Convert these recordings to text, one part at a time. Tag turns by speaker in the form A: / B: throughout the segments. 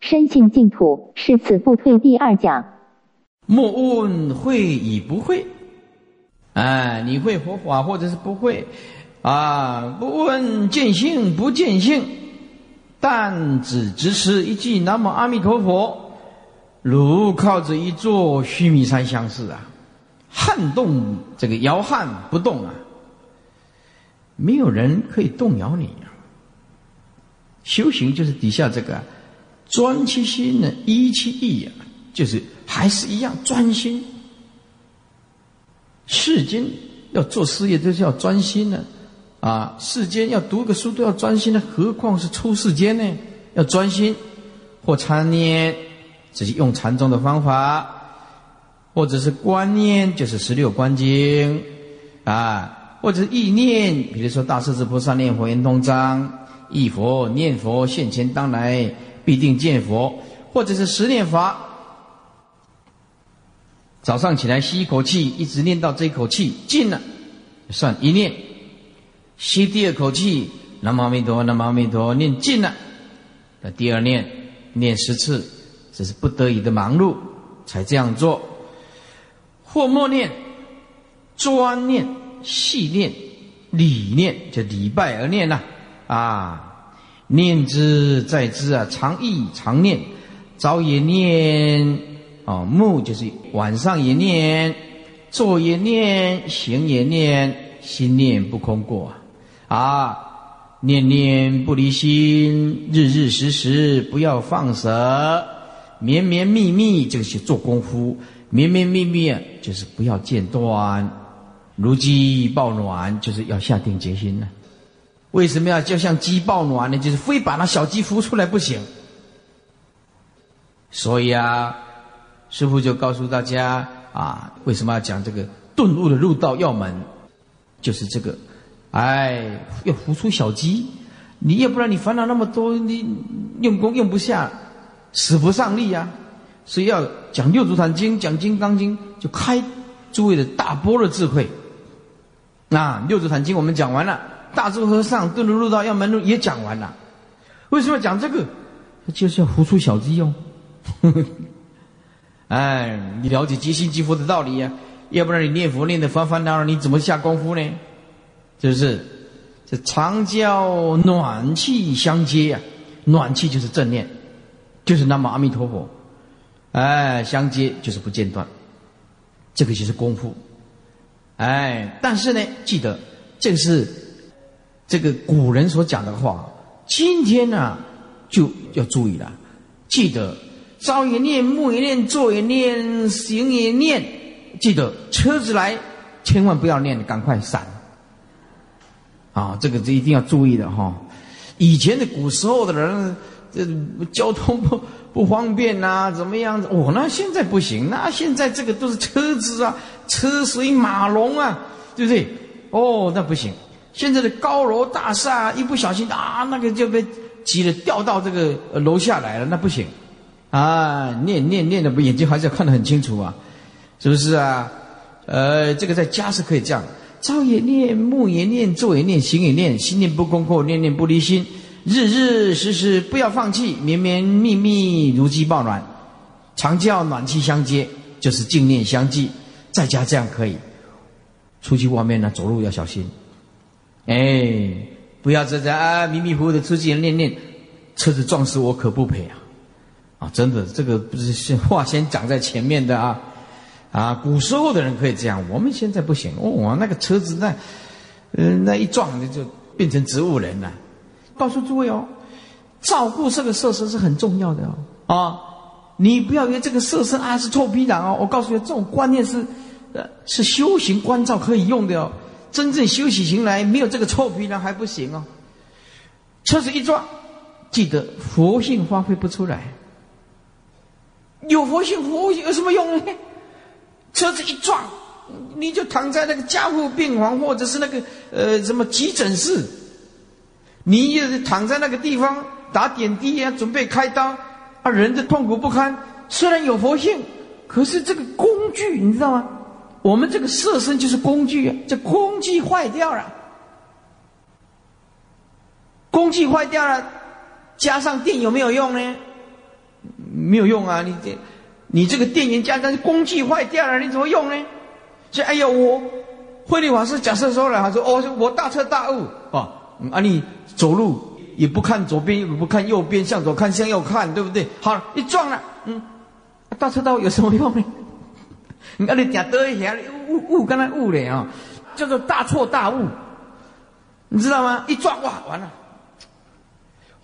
A: 深信净土是此不退第二讲。
B: 莫问会与不会，哎，你会佛法或者是不会啊？不问见性不见性，但只支持一句南无阿弥陀佛，如靠着一座须弥山相似啊，撼动这个摇撼不动啊，没有人可以动摇你啊。修行就是底下这个。专其心呢，依其意呀，就是还是一样专心。世间要做事业都是要专心的，啊，世间要读个书都要专心的，何况是出世间呢？要专心，或禅念，只是用禅宗的方法，或者是观念，就是十六观经，啊，或者是意念，比如说大势至菩萨念佛圆通章，忆佛念佛现前当来。必定见佛，或者是十念法。早上起来吸一口气，一直念到这一口气尽了，算一念；吸第二口气，南无阿弥陀，南无阿弥陀，念尽了，那第二念念十次，这是不得已的忙碌才这样做。或默念、专念、细念、理念，就礼拜而念呐，啊。念之在之啊，常忆常念，早也念，哦，目就是晚上也念，坐也念，行也念，心念不空过啊，念念不离心，日日时时不要放舍，绵绵密密就是做功夫，绵绵密密啊，就是不要间断，如饥抱卵就是要下定决心呢。为什么要就像鸡抱卵呢？就是非把那小鸡孵出来不行。所以啊，师傅就告诉大家啊，为什么要讲这个顿悟的入道要门？就是这个，哎，要孵出小鸡。你要不然你烦恼那么多，你用功用不下，使不上力呀。所以要讲六祖坛经，讲金刚经，就开诸位的大波的智慧。那六祖坛经我们讲完了。大智和尚顿悟入道要门路也讲完了，为什么讲这个？就是要孵出小鸡哦。哎，你了解即心即佛的道理呀？要不然你念佛念的翻翻闹闹，你怎么下功夫呢？是不是？这常教暖气相接呀，暖气就是正念，就是那么阿弥陀佛。哎，相接就是不间断，这个就是功夫。哎，但是呢，记得这个是。这个古人所讲的话，今天呢就要注意了。记得朝也念，暮也念，坐也念，行也念。记得车子来，千万不要念，赶快闪。啊，这个是一定要注意的哈。以前的古时候的人，这交通不不方便呐，怎么样子？哦，那现在不行，那现在这个都是车子啊，车水马龙啊，对不对？哦，那不行。现在的高楼大厦，一不小心啊，那个就被挤得掉到这个楼下来了，那不行，啊，念念念的不，眼睛还是要看得很清楚啊，是不是啊？呃，这个在家是可以这样，朝也念，暮也念，坐也念，行也念，心念不空过，念念不离心，日日时时不要放弃，绵绵密密如鸡抱卵，常叫暖气相接，就是静念相继，在家这样可以，出去外面呢，走路要小心。哎，不要在这啊迷迷糊糊的出去念念，车子撞死我可不赔啊！啊，真的，这个不是先话先讲在前面的啊！啊，古时候的人可以这样，我们现在不行哦。那个车子那，嗯，那一撞就变成植物人了。告诉诸位哦，照顾这个设施是很重要的哦。啊，你不要以为这个设施啊是臭皮囊哦。我告诉你，这种观念是，呃，是修行关照可以用的哦。真正修起行来，没有这个臭皮囊还不行哦。车子一撞，记得佛性发挥不出来。有佛性，佛性有什么用呢？车子一撞，你就躺在那个加护病房，或者是那个呃什么急诊室，你也躺在那个地方打点滴啊，准备开刀，啊，人的痛苦不堪。虽然有佛性，可是这个工具，你知道吗？我们这个色身就是工具啊，这工具坏掉了，工具坏掉了，加上电有没有用呢？没有用啊！你这，你这个电源加上工具坏掉了，你怎么用呢？所以，哎呦，我慧律法师假设说了，他说：“哦，我大彻大悟啊！啊，你走路也不看左边，也不看右边，向左看，向右看，对不对？好，你撞了，嗯，大彻大悟有什么用呢？你看你讲得一下，悟悟刚才悟了啊，叫做大错大悟，你知道吗？一撞哇，完了！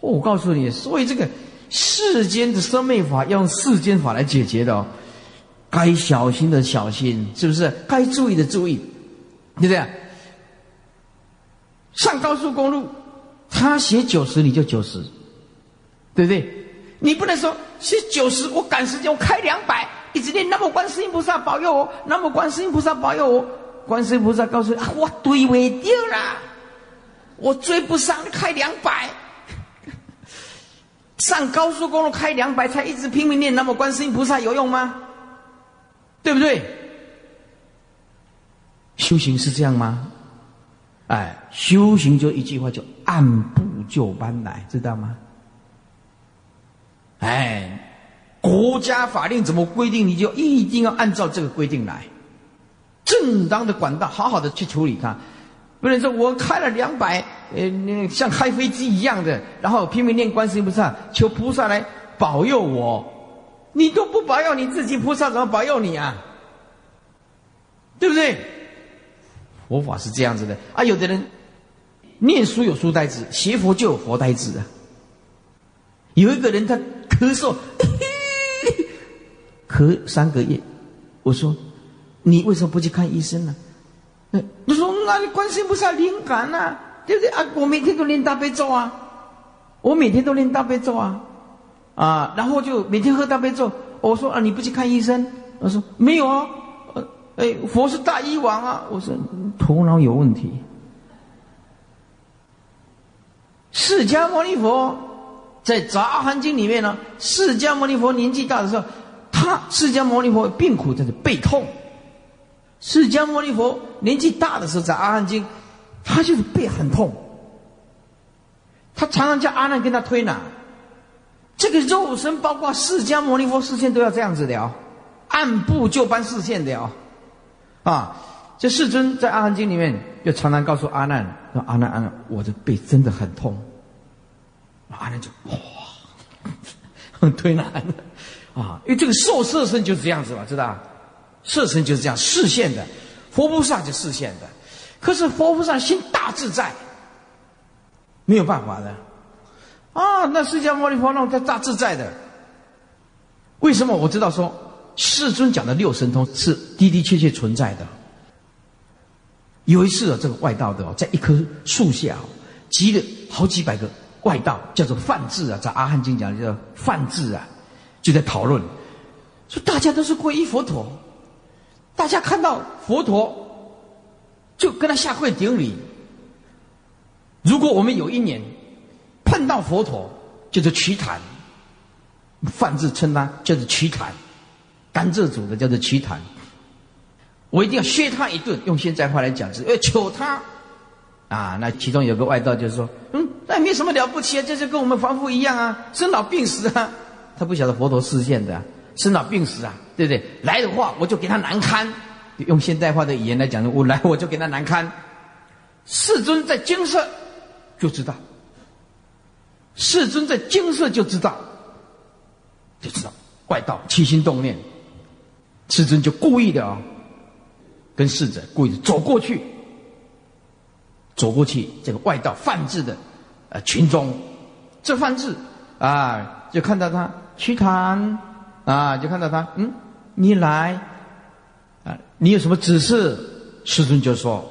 B: 我告诉你，所以这个。世间的生命法要用世间法来解决的哦，该小心的小心，是不是？该注意的注意，对不对？上高速公路，他写九十你就九十，对不对？你不能说写九十，我赶时间我开两百，一直念南无观世音菩萨保佑我，南无观世音菩萨保佑我，观世音菩萨告诉你啊，我追不掉了，我追不上，开两百。上高速公路开两百才一直拼命念，那么观世音菩萨有用吗？对不对？修行是这样吗？哎，修行就一句话，就按部就班来，知道吗？哎，国家法令怎么规定，你就一定要按照这个规定来，正当的管道，好好的去处理它。不能说我开了两百，呃，像开飞机一样的，然后拼命念观世音菩萨，求菩萨来保佑我。你都不保佑你自己，菩萨怎么保佑你啊？对不对？佛法是这样子的啊。有的人念书有书呆子，学佛就有佛呆子啊。有一个人他咳嗽，咳三个月，我说你为什么不去看医生呢？你说那你观世菩萨灵感呐，对不对啊？我每天都念大悲咒啊，我每天都念大悲咒啊，啊，然后就每天喝大悲咒。我说啊，你不去看医生？他说没有啊，呃，哎，佛是大医王啊。我说头脑有问题。释迦牟尼佛在《杂含经》里面呢，释迦牟尼佛年纪大的时候，他释迦牟尼佛病苦在这背痛。释迦牟尼佛年纪大的时候，在阿难经，他就是背很痛，他常常叫阿难跟他推拿。这个肉身包括释迦牟尼佛视线都要这样子的哦，按部就班视线的哦，啊，这世尊在阿难经里面就常常告诉阿难说：“阿难阿难，我的背真的很痛。”阿难就哇，很 推拿的啊，因为这个受色身就是这样子嘛，知道。色身就是这样视线的，佛菩萨就视线的，可是佛菩萨心大自在，没有办法的，啊，那释迦牟尼佛那他大自在的，为什么我知道说世尊讲的六神通是的的确确存在的？有一次啊，这个外道的在一棵树下集了好几百个外道，叫做梵志啊，在阿含经讲叫梵志啊，就在讨论，说大家都是皈依佛陀。大家看到佛陀，就跟他下跪顶礼。如果我们有一年碰到佛陀，就是瞿昙，梵字称他就是瞿昙，甘蔗组的叫做瞿昙。我一定要削他一顿，用现在话来讲是，要求他。啊，那其中有个外道就是说，嗯，那也没什么了不起啊，这就跟我们凡夫一样啊，生老病死啊。他不晓得佛陀视线的。生老病死啊，对不对？来的话，我就给他难堪。用现代化的语言来讲，我来我就给他难堪。世尊在金色就知道，世尊在金色就知道，就知道怪道起心动念。世尊就故意的啊，跟侍者故意走过去，走过去这个外道犯智的呃群中，这犯智啊，就看到他去谈。啊，就看到他，嗯，你来，啊，你有什么指示？师尊就说，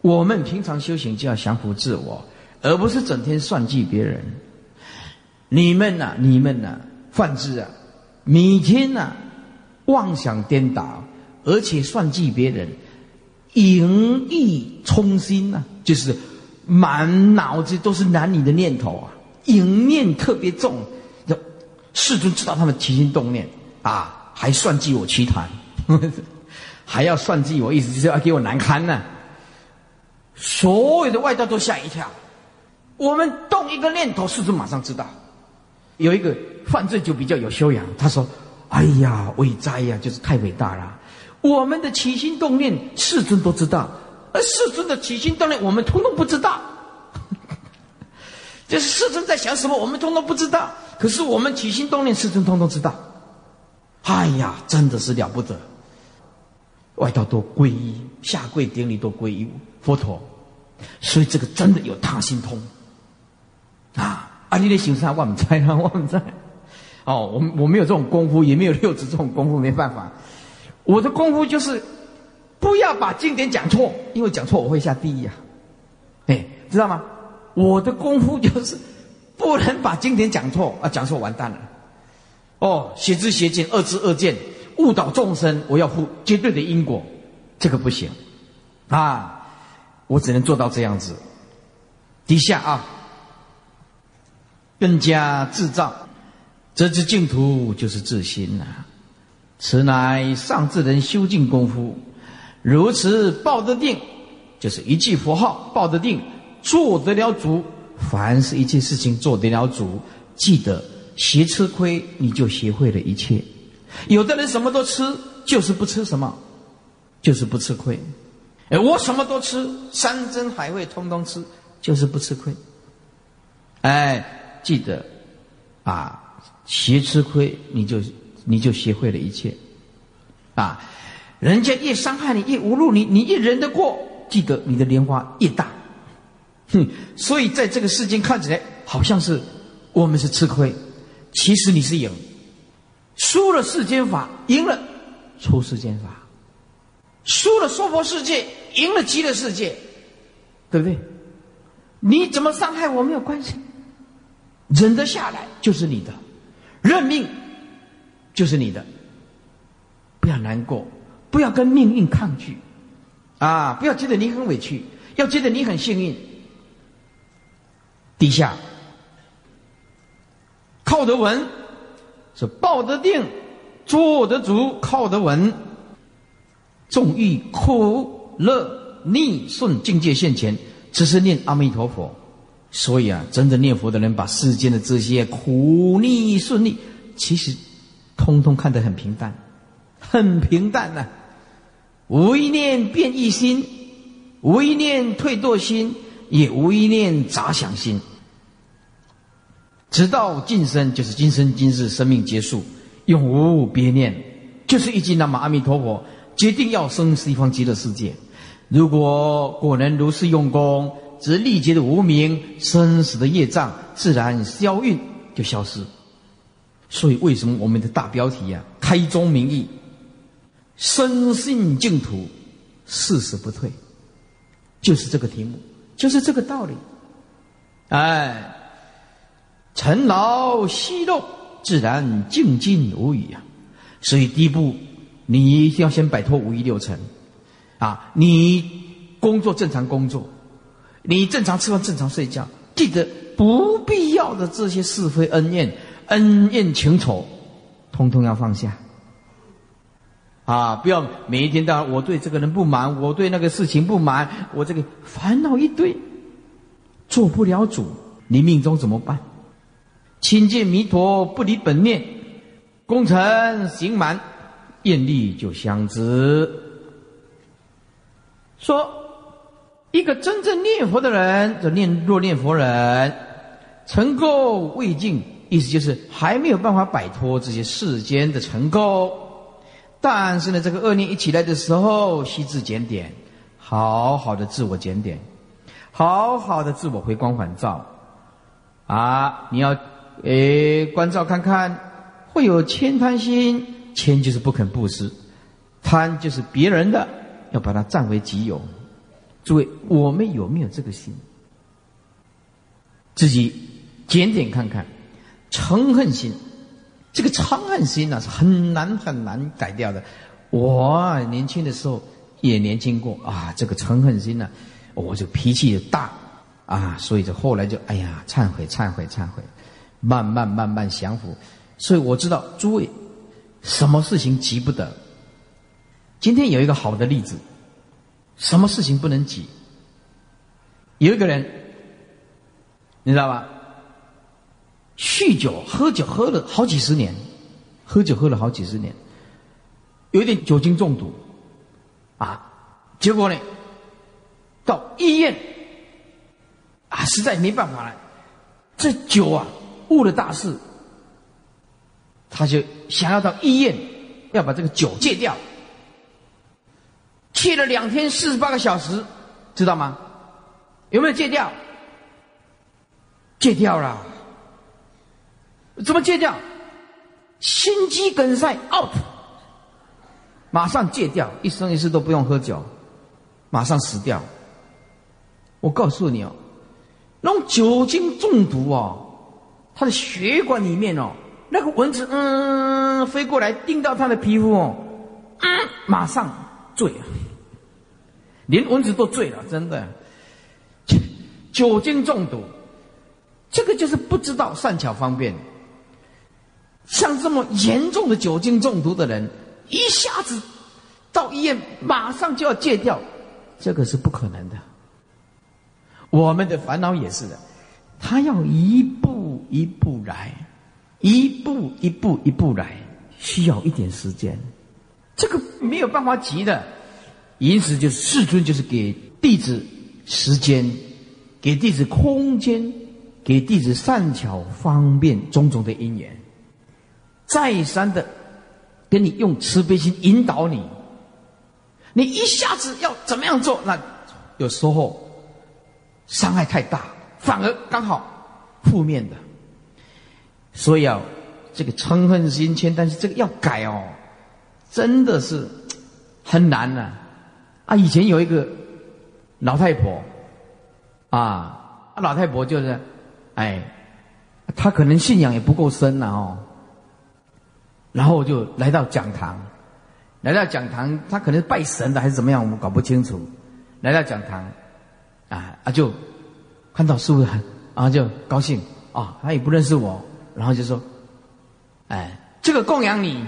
B: 我们平常修行就要降服自我，而不是整天算计别人。你们呐，你们呐，犯智啊，每天呐，妄想颠倒，而且算计别人，淫意冲心呐，就是满脑子都是男女的念头啊，淫念特别重。世尊知道他们起心动念啊，还算计我奇谈，还要算计我，意思就是要给我难堪呢。所有的外道都吓一跳。我们动一个念头，世尊马上知道。有一个犯罪就比较有修养。他说：“哎呀，伟哉呀，就是太伟大了。我们的起心动念，世尊都知道；而世尊的起心动念，我们通通不知道。就是世尊在想什么，我们通通不知道。可是我们起心动念，世尊通通知道。哎呀，真的是了不得！外道多皈依，下跪顶礼多皈依佛陀。所以这个真的有他心通啊！啊，你的行善，我们在啊，我们在。哦，我我没有这种功夫，也没有六祖这种功夫，没办法。我的功夫就是不要把经典讲错，因为讲错我会下地狱啊！哎，知道吗？我的功夫就是不能把经典讲错啊，讲错完蛋了。哦，邪知邪见，恶知恶见，误导众生，我要负绝对的因果，这个不行啊！我只能做到这样子。底下啊，更加自造，这支净土就是自心呐。此乃上智人修净功夫，如此抱得定，就是一句佛号抱得定，做得了主。凡是一切事情做得了主，记得学吃亏，你就学会了一切。有的人什么都吃，就是不吃什么，就是不吃亏。哎，我什么都吃，山珍海味通通吃，就是不吃亏。哎，记得啊，学吃亏，你就你就学会了一切。啊，人家越伤害你，越侮辱你，你越忍得过，记得你的莲花越大。哼，所以在这个世间看起来好像是我们是吃亏，其实你是赢，输了世间法，赢了出世间法。输了娑婆世界，赢了极乐世界，对不对？你怎么伤害我没有关系，忍得下来就是你的，认命就是你的。不要难过，不要跟命运抗拒，啊！不要觉得你很委屈，要觉得你很幸运。地下靠得稳，是抱得定，坐得足，靠得稳。纵欲苦乐逆顺境界现前，只是念阿弥陀佛。所以啊，真的念佛的人，把世间的这些苦逆顺利，其实通通看得很平淡，很平淡呐。无一念变异心，无一念退堕心，也无一念杂想心。直到今生，就是今生今世生命结束，永无别念，就是一句那么阿弥陀佛。决定要生西方极乐世界，如果果能如是用功，则历劫的无名、生死的业障自然消运，就消失。所以，为什么我们的大标题啊，开宗明义，生信净土，誓死不退，就是这个题目，就是这个道理。哎，尘劳息肉，自然静静无语啊。所以第一步。你一定要先摆脱五欲六尘，啊！你工作正常工作，你正常吃饭正常睡觉，记得不必要的这些是非恩怨、恩怨情仇，通通要放下。啊！不要每一天到晚我对这个人不满，我对那个事情不满，我这个烦恼一堆，做不了主，你命中怎么办？亲近弥陀，不离本念，功成行满。艳丽就相知，说一个真正念佛的人，就念若念佛人，尘垢未尽，意思就是还没有办法摆脱这些世间的尘垢。但是呢，这个恶念一起来的时候，悉自检点，好好的自我检点，好好的自我回光返照。啊，你要诶关照看看，会有悭贪心。千就是不肯布施，贪就是别人的，要把它占为己有。诸位，我们有没有这个心？自己检点看看，嗔恨心，这个嗔恨心呢是很难很难改掉的。我年轻的时候也年轻过啊，这个嗔恨心呢，我就脾气大啊，所以就后来就哎呀，忏悔忏悔忏悔，慢慢慢慢降服。所以我知道诸位。什么事情急不得？今天有一个好的例子，什么事情不能急？有一个人，你知道吧？酗酒、喝酒喝了好几十年，喝酒喝了好几十年，有点酒精中毒，啊，结果呢，到医院，啊，实在没办法了，这酒啊误了大事，他就想要到医院，要把这个酒戒掉，戒了两天四十八个小时，知道吗？有没有戒掉？戒掉了。怎么戒掉？心肌梗塞 out，马上戒掉，一生一世都不用喝酒，马上死掉。我告诉你哦，那种酒精中毒哦，他的血管里面哦，那个蚊子嗯飞过来叮到他的皮肤哦，嗯，马上醉了，连蚊子都醉了，真的。酒精中毒，这个就是不知道善巧方便。像这么严重的酒精中毒的人，一下子到医院马上就要戒掉，这个是不可能的。我们的烦恼也是的，他要一步一步来，一步一步一步来，需要一点时间，这个没有办法急的。因此，就是世尊就是给弟子时间，给弟子空间，给弟子善巧方便种种的因缘。再三的跟你用慈悲心引导你，你一下子要怎么样做？那有时候伤害太大，反而刚好负面的。所以啊，这个嗔恨心迁，但是这个要改哦，真的是很难呐。啊，以前有一个老太婆啊，老太婆就是，哎，她可能信仰也不够深了哦。然后就来到讲堂，来到讲堂，他可能是拜神的还是怎么样，我们搞不清楚。来到讲堂，啊啊就看到师傅很，然后就高兴啊，他也不认识我，然后就说：“哎，这个供养你，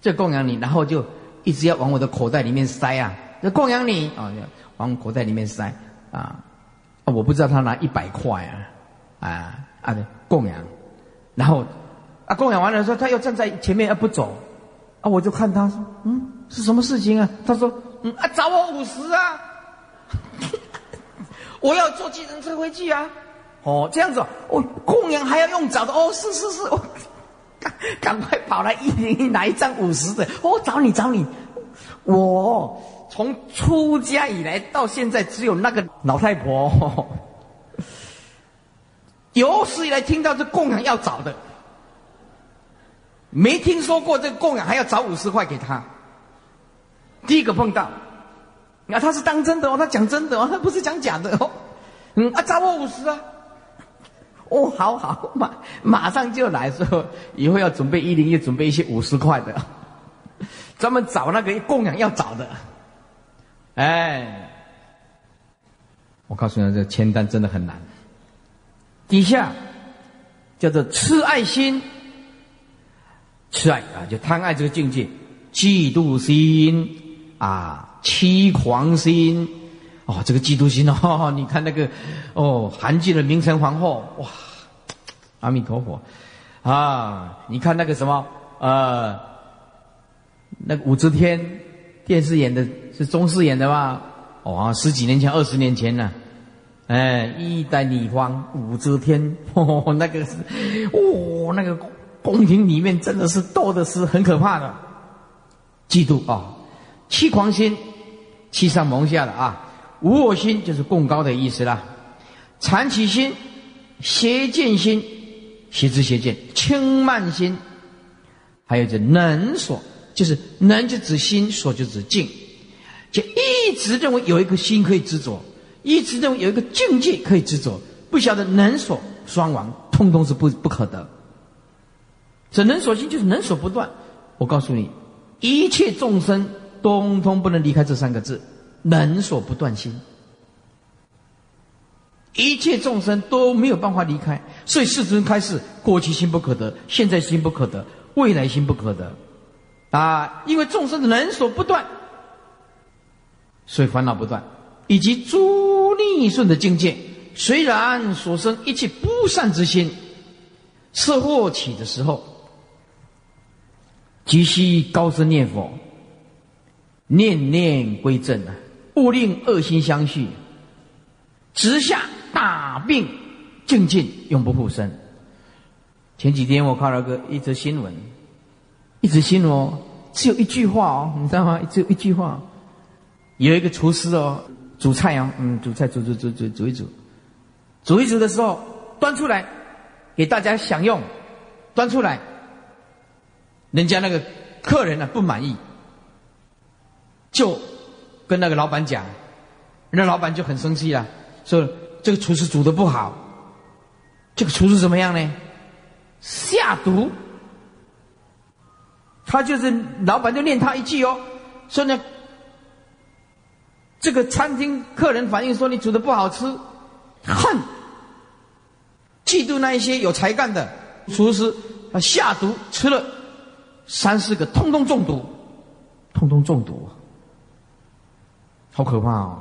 B: 这供养你。”然后就一直要往我的口袋里面塞啊，这供养你啊，往口袋里面塞啊，我不知道他拿一百块啊，啊啊供养，然后。啊，供养完了，说他又站在前面，而不走，啊，我就看他说，嗯，是什么事情啊？他说，嗯啊，找我五十啊，我要坐计程车回去啊，哦，这样子，哦，供养还要用找的，哦，是是是，赶 赶快跑来一零一拿一张五十的，哦，找你找你，我从出家以来到现在，只有那个老太婆，有史以来听到这供养要找的。没听说过这供养还要找五十块给他。第一个碰到，那他是当真的哦，他讲真的哦，他不是讲假的哦。嗯啊，找我五十啊。哦，好好，马马上就来说，以后要准备一零一，准备一些五十块的，专门找那个供养要找的。哎，我告诉你，这签单真的很难。底下叫做痴爱心。痴爱啊，就贪爱这个境界，嫉妒心啊，七狂心。哦，这个嫉妒心 哦，你看那个哦，韩剧的明成皇后哇，阿弥陀佛。啊，你看那个什么呃，那个武则天电视演的是中视演的吧？哦，十几年前、二十年前呢，哎，一代女皇武则天，哦，那个是哦，那个。宫廷里面真的是斗的是很可怕的，嫉妒啊，七狂心，欺上蒙下的啊，无我心就是共高的意思啦，残起心，邪见心，邪知邪见，轻慢心，还有这能所，就是能就指心，所就指境，就一直认为有一个心可以执着，一直认为有一个境界可以执着，不晓得能所双亡，通通是不不可得。这能所心就是能所不断。我告诉你，一切众生通通不能离开这三个字：能所不断心。一切众生都没有办法离开，所以世尊开示：过去心不可得，现在心不可得，未来心不可得。啊，因为众生的能所不断，所以烦恼不断，以及诸逆顺的境界虽然所生一切不善之心，色祸起的时候，即须高声念佛，念念归正啊，勿令恶心相续，直下大病，静静永不复生。前几天我看了个一则新闻，一则新闻哦，只有一句话哦，你知道吗？只有一句话，有一个厨师哦，煮菜哦，嗯，煮菜煮煮煮煮煮一煮，煮一煮的时候端出来给大家享用，端出来，人家那个客人呢不满意，就跟那个老板讲，那老板就很生气了，说这个厨师煮的不好，这个厨师怎么样呢？下毒，他就是老板就念他一句哦，说呢，这个餐厅客人反映说你煮的不好吃，恨，嫉妒那一些有才干的厨师，他下毒吃了三四个，通通中毒，通通中毒，好可怕哦，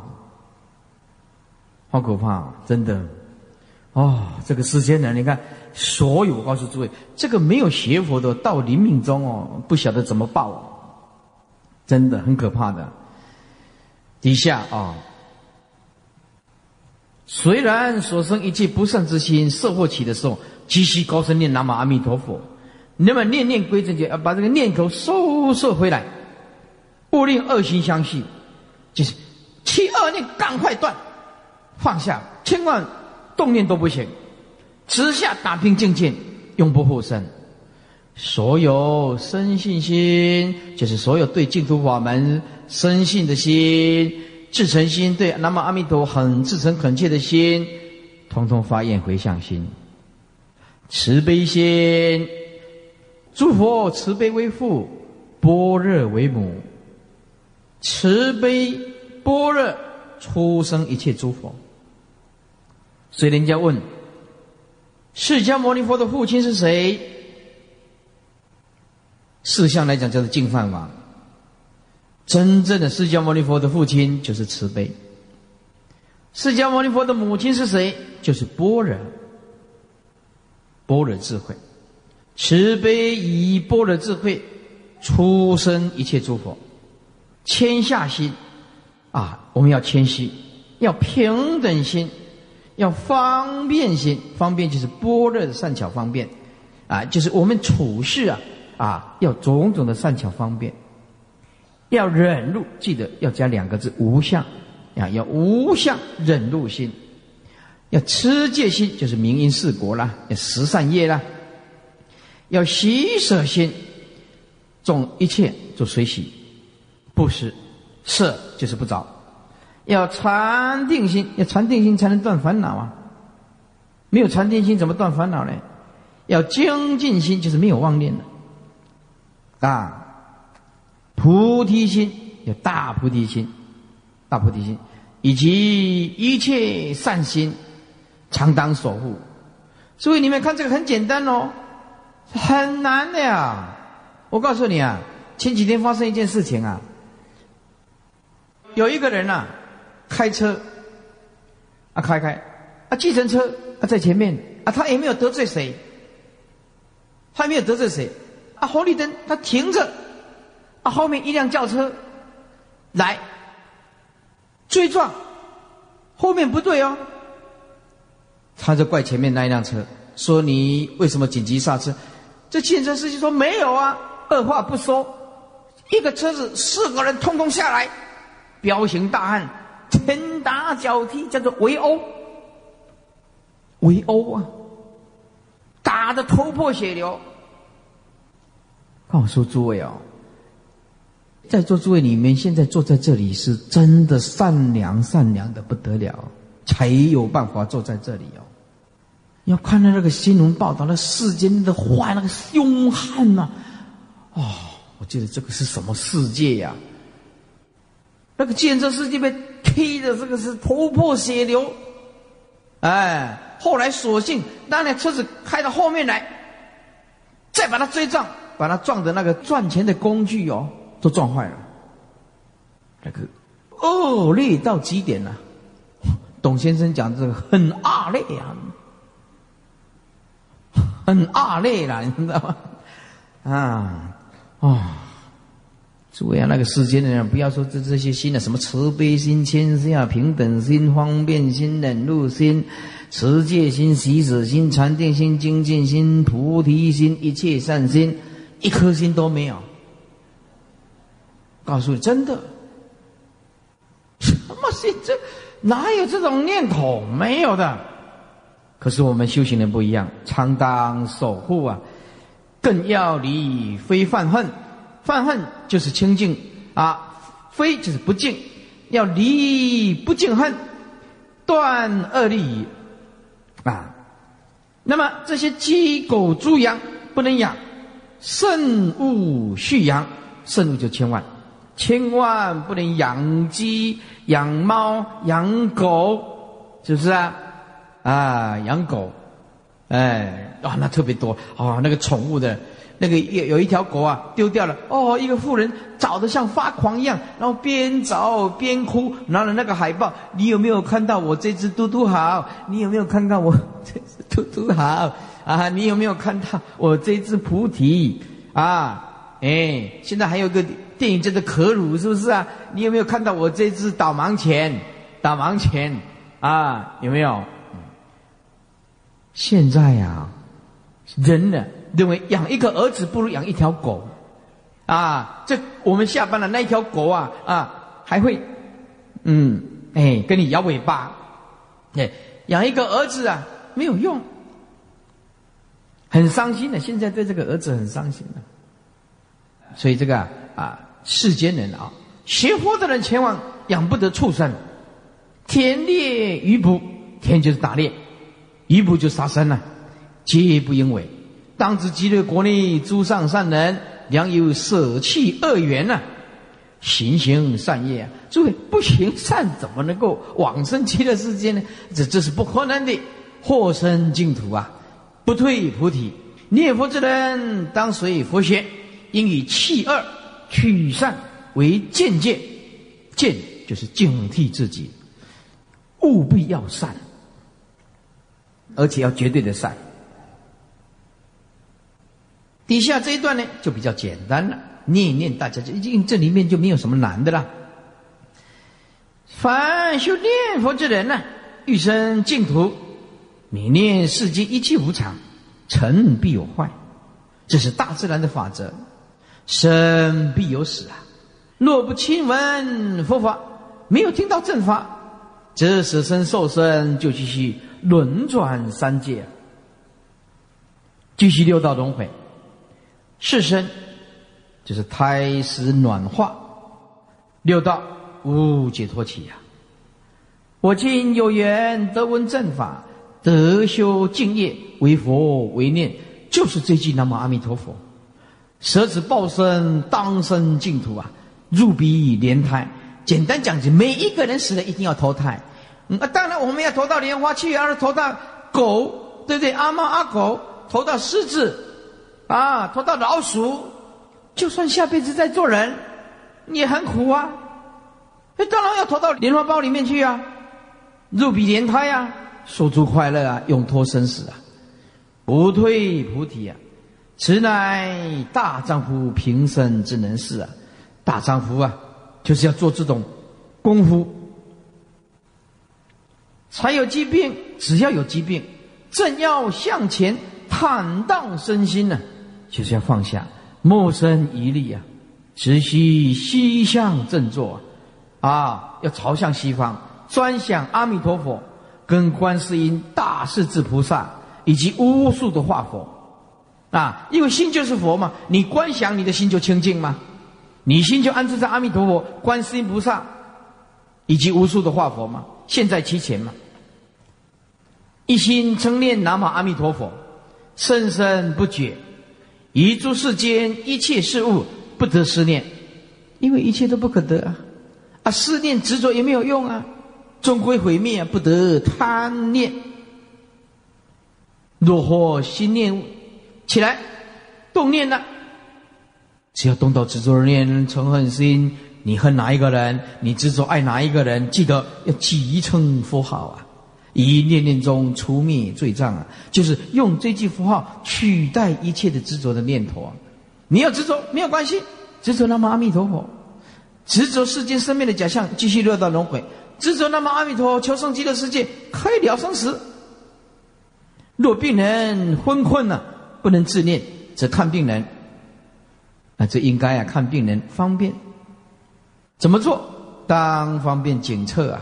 B: 好可怕，真的，哦，这个世间人，你看。所有，我告诉诸位，这个没有学佛的，到临命中哦，不晓得怎么报，真的很可怕的。底下啊，虽然所生一切不善之心，色祸起的时候，即须高声念南无阿弥陀佛，那么念念归正觉，要把这个念头收摄回来，勿令恶心相续，就是七恶念赶快断，放下，千万动念都不行。直下打拼境界，永不复生。所有生信心，就是所有对净土法门生信的心、至诚心，对南无阿弥陀很至诚恳切的心，统统发愿回向心。慈悲心，诸佛慈悲为父，般若为母。慈悲般若出生一切诸佛。所以人家问。释迦牟尼佛的父亲是谁？事相来讲，叫做净饭王。真正的释迦牟尼佛的父亲就是慈悲。释迦牟尼佛的母亲是谁？就是般若，般若智慧。慈悲以般若智慧出生一切诸佛，谦下心啊，我们要谦虚，要平等心。要方便心，方便就是般若的善巧方便，啊，就是我们处事啊，啊，要种种的善巧方便，要忍辱，记得要加两个字无相，啊，要无相忍辱心，要持戒心，就是明因四果啦，要十善业啦，要喜舍心，种一切做随喜，不施是就是不着。要禅定心，要禅定心才能断烦恼啊！没有禅定心怎么断烦恼呢？要精进心，就是没有妄念的啊！菩提心，有大菩提心，大菩提心，以及一切善心，常当守护。所以你们看这个很简单哦，很难的呀！我告诉你啊，前几天发生一件事情啊，有一个人呐。开车，啊开开，啊计程车啊在前面，啊他也没有得罪谁，他也没有得罪谁，啊红绿灯他停着，啊后面一辆轿车来追撞，后面不对哦，他就怪前面那一辆车，说你为什么紧急刹车？这计程车司机说没有啊，二话不说，一个车子四个人通通下来，彪形大汉。拳打脚踢，叫做围殴，围殴啊！打得头破血流。告诉诸位哦，在座诸位你们，现在坐在这里是真的善良善良的不得了，才有办法坐在这里哦。要看到那个新闻报道，那世间的坏，那个凶悍呐！哦，我觉得这个是什么世界呀？那个建设世界被。踢的这个是头破血流，哎，后来索性那辆车子开到后面来，再把他追撞，把他撞的那个赚钱的工具哦，都撞坏了。那个恶劣到极点了，董先生讲这个很恶劣呀，很恶劣啦，你知道吗？啊，哦，诸位啊，那个世间的人，不要说这这些心的什么慈悲心、谦下平等心、方便心、忍辱心、持戒心、喜舍心、禅定心、精进心、菩提心、一切善心，一颗心都没有。告诉你，真的，什么心？这哪有这种念头？没有的。可是我们修行人不一样，常当守护啊。更要离非犯恨，犯恨就是清净啊，非就是不净，要离不净恨，断恶利啊。那么这些鸡狗猪羊不能养，慎勿畜养，慎勿就千万，千万不能养鸡、养猫、养狗，是不是啊？啊，养狗。哎，啊，那特别多啊！那个宠物的，那个有有一条狗啊，丢掉了。哦，一个妇人找的像发狂一样，然后边找边哭，拿着那个海报。你有没有看到我这只嘟嘟好？你有没有看到我这只嘟嘟好？啊，你有没有看到我这只菩提？啊，哎，现在还有个电影叫做《可鲁》，是不是啊？你有没有看到我这只导盲犬？导盲犬啊，有没有？现在呀，人呢认为养一个儿子不如养一条狗，啊，这我们下班了那一条狗啊啊还会，嗯，哎，跟你摇尾巴，哎，养一个儿子啊没有用，很伤心的。现在对这个儿子很伤心的，所以这个啊世间人啊，学佛的人千万养不得畜生，田猎鱼捕，田就是打猎。一步就杀生了，皆不应为。当知极乐国内诸上善人，良有舍弃恶缘呐，行行善业啊！诸位不行善，怎么能够往生极乐世界呢？这这是不可能的。获生净土啊，不退菩提。念佛之人当随佛学，应以弃恶取善为见戒。见就是警惕自己，务必要善。而且要绝对的善。底下这一段呢，就比较简单了，念一念，大家就已经这里面就没有什么难的了。凡修念佛之人呢，欲生净土，你念世间一切无常，成必有坏，这是大自然的法则。生必有死啊！若不亲闻佛法，没有听到正法，则死生受生就继续。轮转三界，继续六道轮回。世身就是胎死暖化，六道无解脱起呀。我今有缘得闻正法，得修净业，为佛为念，就是这句南无阿弥陀佛。舍子报身，当生净土啊！入彼莲胎。简单讲句，每一个人死了一定要投胎。啊，当然我们要投到莲花去，要是投到狗，对不对？阿猫阿狗，投到狮子，啊，投到老鼠，就算下辈子再做人，也很苦啊。那当然要投到莲花包里面去啊，入比莲胎啊，说出快乐啊，永脱生死啊，不退菩提啊，此乃大丈夫平生之能事啊。大丈夫啊，就是要做这种功夫。才有疾病，只要有疾病，正要向前，坦荡身心呢，就是要放下，莫生疑虑啊，持续西向正坐，啊，要朝向西方，专想阿弥陀佛，跟观世音、大势至菩萨以及无数的化佛，啊，因为心就是佛嘛，你观想你的心就清净嘛，你心就安置在阿弥陀佛、观世音菩萨以及无数的化佛嘛，现在其前嘛。一心称念南无阿弥陀佛，生生不绝，于诸世间一切事物不得思念，因为一切都不可得啊！啊，思念执着也没有用啊，终归毁灭，不得贪念。若或心念起来，动念了，只要动到执着念、嗔恨心、你恨哪一个人，你执着爱哪一个人，记得要集称佛号啊，以念念中除灭罪障啊，就是用这句符号取代一切的执着的念头啊。你要执着没有关系，执着那么阿弥陀佛，执着世间生命的假象，继续落到轮回；执着那么阿弥陀佛，求生极乐世界，可以了生死。若病人昏困了，不能自念，则看病人。啊，这应该啊，看病人方便怎么做？当方便检测啊，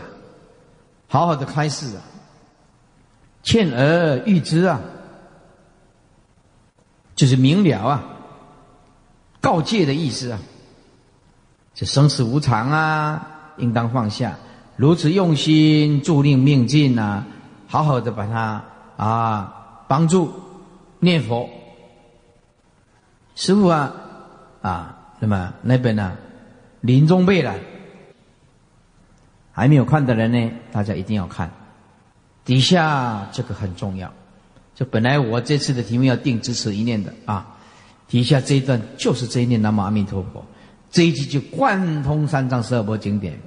B: 好好的开示啊，劝而预知啊，就是明了啊，告诫的意思啊。这生死无常啊，应当放下，如此用心助令命尽啊，好好的把它啊帮助念佛。师傅啊。啊，那么那边呢？临终备了，还没有看的人呢，大家一定要看。底下这个很重要，就本来我这次的题目要定支持一念的啊，底下这一段就是这一念南无阿弥陀佛，这一句就贯通三藏十二部经典。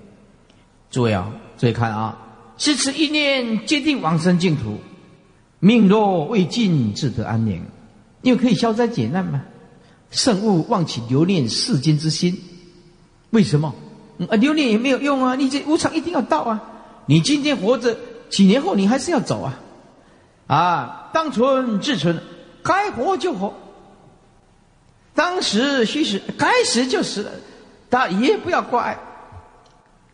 B: 注意啊，注意看啊，支持一念决定往生净土，命若未尽，自得安宁，因为可以消灾解难嘛。圣勿忘起留恋世间之心，为什么？啊，留恋也没有用啊！你这无常一定要到啊！你今天活着，几年后你还是要走啊！啊，当存至存，该活就活，当时虚实，该死就死了，但也不要挂碍。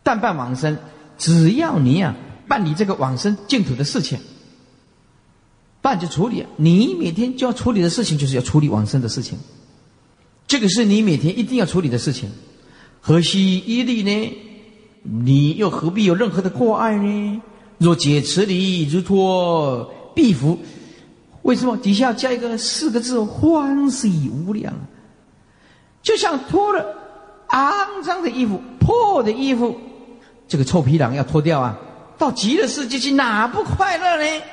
B: 但办往生，只要你啊办理这个往生净土的事情，办就处理。你每天就要处理的事情，就是要处理往生的事情。这个是你每天一定要处理的事情，何须一虑呢？你又何必有任何的过爱呢？若解此理，如脱壁服。为什么底下加一个四个字“欢喜无量”？就像脱了肮脏的衣服、破的衣服，这个臭皮囊要脱掉啊！到极乐世界去，哪不快乐呢？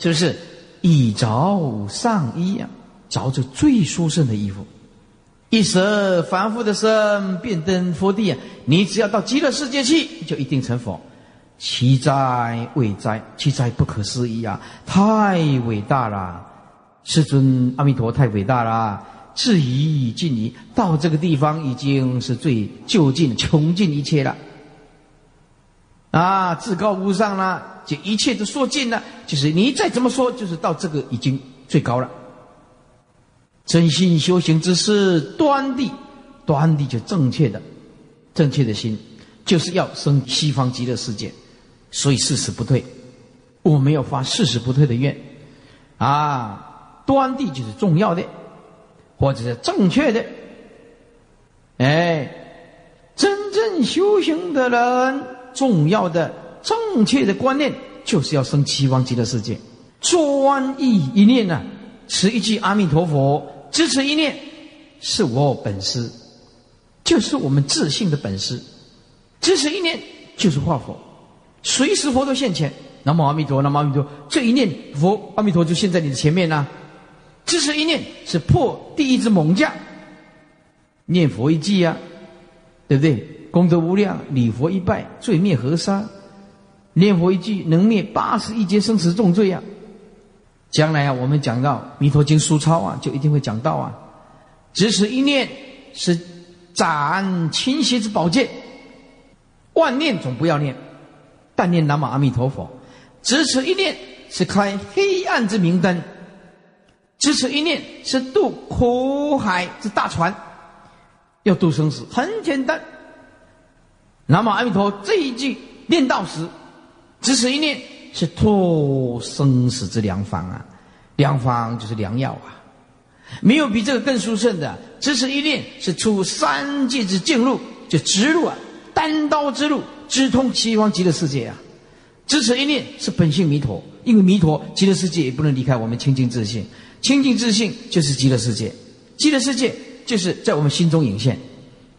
B: 是不是？一着上衣啊，着着最殊胜的衣服。一舍凡夫的身，便登佛地啊！你只要到极乐世界去，就一定成佛。奇哉伟哉，奇哉不可思议啊！太伟大了，世尊阿弥陀太伟大了，至于尽矣。到这个地方已经是最就近、穷尽一切了。啊，至高无上了，就一切都说尽了。就是你再怎么说，就是到这个已经最高了。真心修行之事，端地，端地就正确的，正确的心，就是要生西方极乐世界，所以事实不退。我没有发事实不退的愿，啊，端地就是重要的，或者是正确的。哎，真正修行的人，重要的正确的观念，就是要生西方极乐世界。专一一念呢，持一句阿弥陀佛。支持一念，是我本师，就是我们自信的本师。支持一念就是化佛，随时佛都现前。南无阿弥陀，南无阿弥陀，这一念佛阿弥陀就现在你的前面呐。支持一念是破第一只猛将，念佛一记啊，对不对？功德无量，礼佛一拜，罪灭河沙。念佛一句能灭八十一劫生死重罪啊。将来啊，我们讲到《弥陀经》书抄啊，就一定会讲到啊。只此一念是斩倾斜之宝剑，万念总不要念，但念南无阿弥陀佛。只此一念是开黑暗之明灯，只此一念是渡苦海之大船，要渡生死很简单。南无阿弥陀这一句念到时，只此一念。是脱生死之良方啊，良方就是良药啊，没有比这个更殊胜的。只此一念是出三界之径路，就直路啊，单刀之路，直通西方极乐世界啊。只此一念是本性弥陀，因为弥陀极乐世界也不能离开我们清净自信，清净自信就是极乐世界，极乐世界就是在我们心中隐现。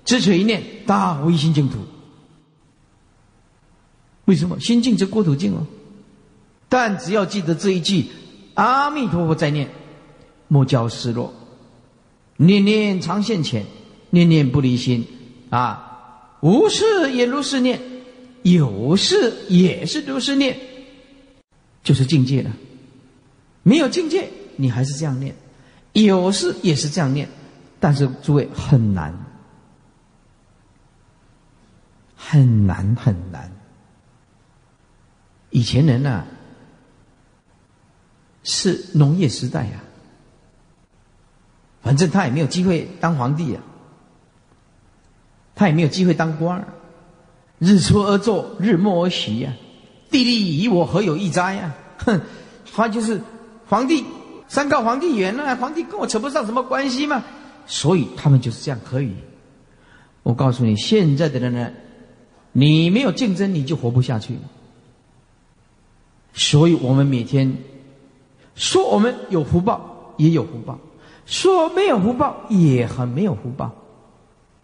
B: 只此一念，大无心净土。为什么心净则国土净哦？但只要记得这一句阿弥陀佛在念，莫教失落，念念常现前，念念不离心啊！无事也如是念，有事也是如是念，就是境界了。没有境界，你还是这样念；有事也是这样念，但是诸位很难，很难很难。以前人呢，是农业时代呀，反正他也没有机会当皇帝呀。他也没有机会当官儿，日出而作，日暮而息呀。地利与我何有一哉呀？哼，他就是皇帝，三告皇帝远了，皇帝跟我扯不上什么关系嘛。所以他们就是这样可以。我告诉你，现在的人呢，你没有竞争，你就活不下去。所以我们每天说我们有福报，也有福报；说没有福报，也很没有福报。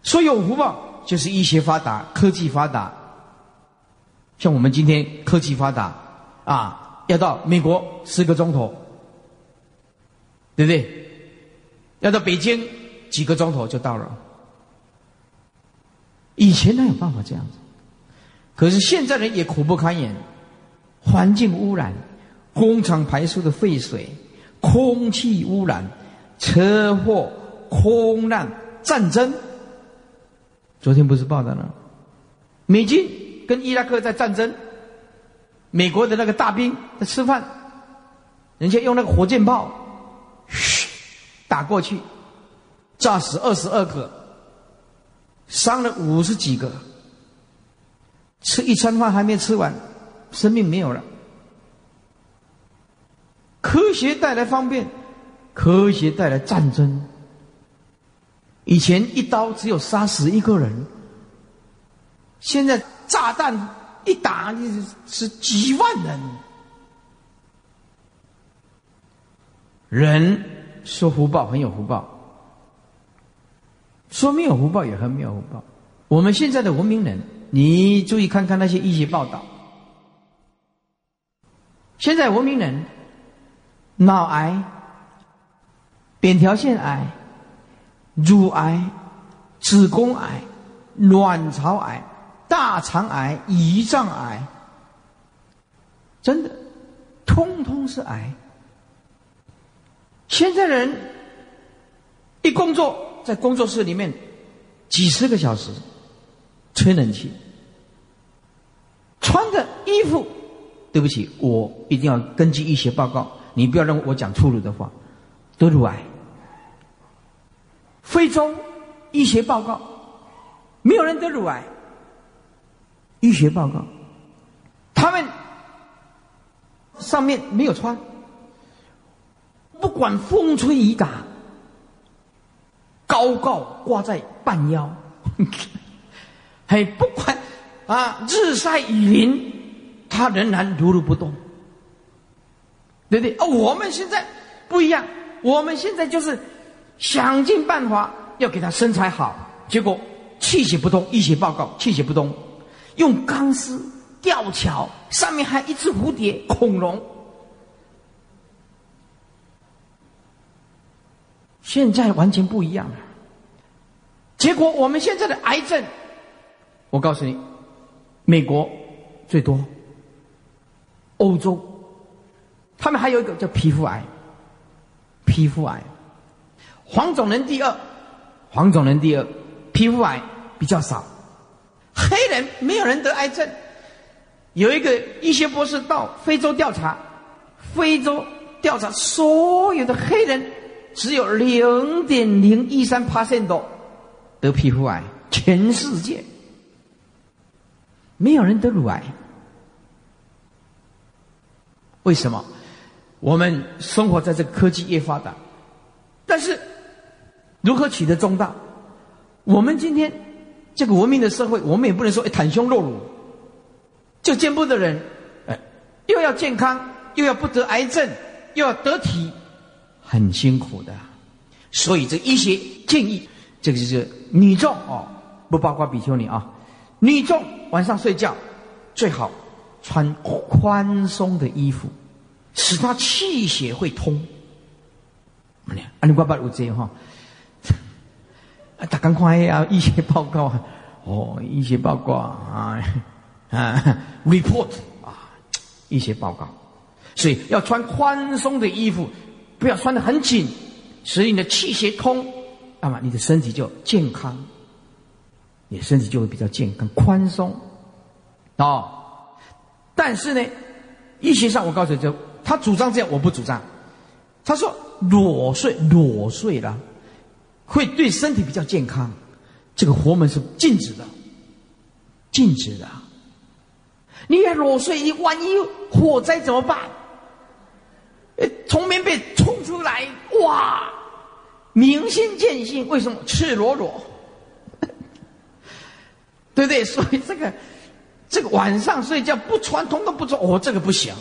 B: 说有福报，就是医学发达、科技发达。像我们今天科技发达，啊，要到美国十个钟头，对不对？要到北京几个钟头就到了。以前哪有办法这样子？可是现在人也苦不堪言，环境污染、工厂排出的废水、空气污染、车祸、空难、战争。昨天不是报道了，美军跟伊拉克在战争，美国的那个大兵在吃饭，人家用那个火箭炮，嘘，打过去，炸死二十二个，伤了五十几个，吃一餐饭还没吃完，生命没有了。科学带来方便，科学带来战争。以前一刀只有杀死一个人，现在炸弹一打就是几万人。人说福报很有福报，说没有福报也很没有福报。我们现在的文明人，你注意看看那些医学报道，现在文明人脑癌、扁桃腺癌。乳癌、子宫癌、卵巢癌、大肠癌、胰脏癌，真的，通通是癌。现在人一工作在工作室里面几十个小时，吹冷气，穿的衣服，对不起，我一定要根据医学报告，你不要认为我讲粗鲁的话，得乳癌。非洲医学报告，没有人得乳癌。医学报告，他们上面没有穿，不管风吹雨打，高高挂在半腰，还不管啊日晒雨淋，他仍然如如不动，对不对？哦，我们现在不一样，我们现在就是。想尽办法要给他身材好，结果气血不通。医学报告气血不通，用钢丝吊桥，上面还一只蝴蝶恐龙。现在完全不一样了。结果我们现在的癌症，我告诉你，美国最多，欧洲，他们还有一个叫皮肤癌，皮肤癌。黄种人第二，黄种人第二，皮肤癌比较少，黑人没有人得癌症。有一个医学博士到非洲调查，非洲调查所有的黑人，只有零点零一三 percent 得皮肤癌，全世界没有人得乳癌。为什么？我们生活在这个科技越发达，但是。如何取得中道？我们今天这个文明的社会，我们也不能说袒胸露乳。就健步的人，哎，又要健康，又要不得癌症，又要得体，很辛苦的。所以这医学建议，这个就是女众哦，不包括比丘尼啊。女众晚上睡觉最好穿宽松的衣服，使她气血会通。你看，阿里巴巴有打刚快啊！医学报告啊，哦，医学报告啊啊，report 啊，医学报告，所以要穿宽松的衣服，不要穿的很紧，使你的气血通，那么你的身体就健康，你的身体就会比较健康宽松，哦，但是呢，医学上我告诉你，就他主张这样，我不主张，他说裸睡裸睡了，会对身体比较健康。这个佛门是禁止的，禁止的。你要裸睡，你万一火灾怎么办？从棉被冲出来，哇！明心见性，为什么赤裸裸？对不对？所以这个这个晚上睡觉不穿，通通不穿，哦，这个不行。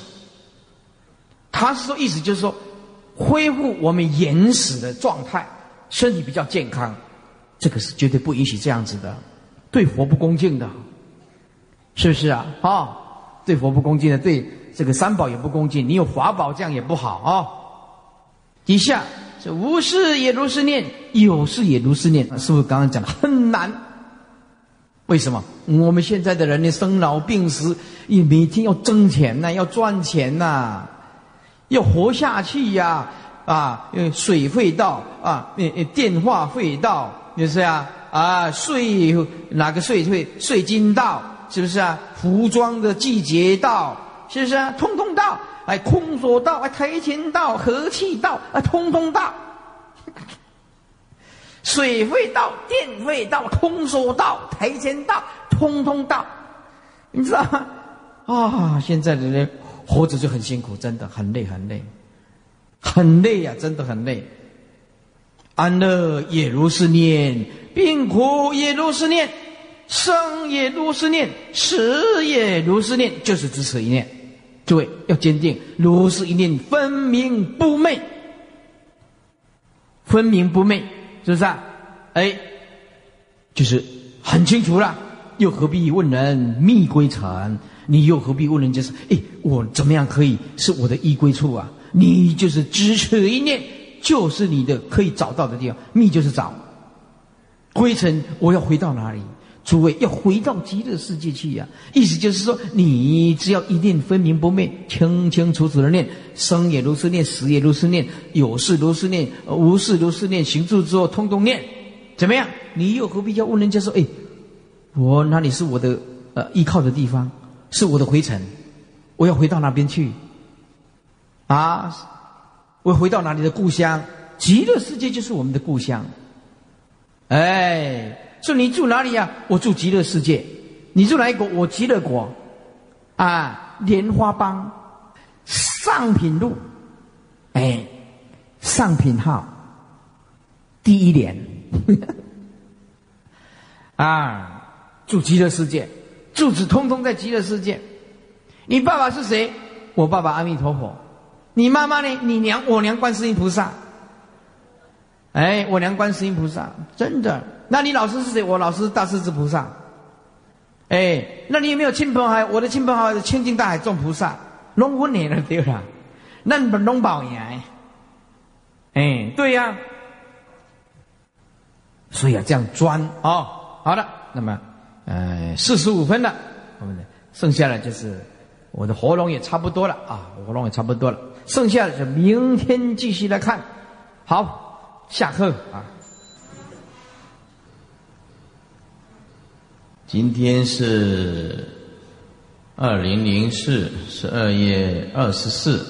B: 他是说，意思就是说，恢复我们原始的状态，身体比较健康。这个是绝对不允许这样子的，对佛不恭敬的，是不是啊？啊，对佛不恭敬的，对这个三宝也不恭敬。你有法宝这样也不好啊。底下这无事也如是念，有事也如是念，是不是刚刚讲的很难？为什么？我们现在的人呢，生老病死，也每天要挣钱呐，要赚钱呐，要活下去呀！啊，啊因为水费到啊，电话费到。就是啊，啊，税哪个税会税金到，是不是啊？服装的季节到，是不是啊？通通到，哎，空手到，哎，台前到，和气到，啊，通通到。水费到，电费到，空手到，台前到，通通到。你知道吗？啊，现在的人活着就很辛苦，真的很累，很累，很累呀，真的很累。安乐也如是念，病苦也如是念，生也如是念，死也如是念，就是只此一念。诸位要坚定，如是一念分明不昧，分明不昧，是不是啊？哎，就是很清楚了。又何必问人觅归程？你又何必问人家是？哎，我怎么样可以是我的依归处啊？你就是只此一念。就是你的可以找到的地方，密就是找。归尘，我要回到哪里？诸位要回到极乐世界去呀！意思就是说，你只要一念分明不灭，清清楚楚的念，生也如是念，死也如是念，有事如是念，无事如是念，行住之后通通念，怎么样？你又何必要问人家说？哎，我哪里是我的呃依靠的地方？是我的回尘，我要回到那边去啊！我回到哪里的故乡？极乐世界就是我们的故乡。哎，说你住哪里呀？我住极乐世界。你住哪一国？我极乐国。啊，莲花帮上品路，哎，上品号第一年。啊，住极乐世界，住址通通在极乐世界。你爸爸是谁？我爸爸阿弥陀佛。你妈妈呢？你娘，我娘观世音菩萨。哎，我娘观世音菩萨，真的。那你老师是谁？我老师大势至菩萨。哎，那你有没有亲朋好友？我的亲朋好友是千金大海众菩萨，龙魂年了对了，那不龙宝爷。哎，对呀。所以啊，这样钻哦。好的，那么呃，四十五分了，我们剩下的就是我的喉咙也差不多了啊，喉咙也差不多了。剩下的就明天继续来看，好，下课啊。
C: 今天是二零零四十二月二十四，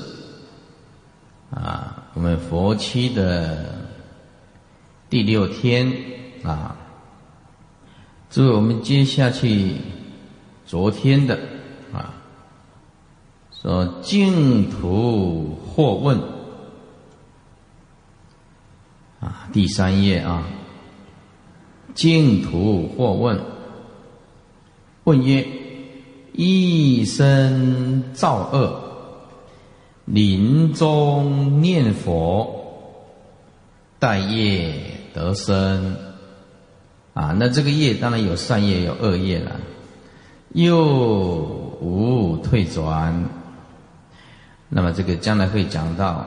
C: 啊，我们佛期的第六天啊。诸位，我们接下去昨天的。说净土或问啊，第三页啊，净土或问，问曰：一生造恶，临终念佛，待业得生啊。那这个业当然有善业有恶业了，又无退转。那么这个将来会讲到，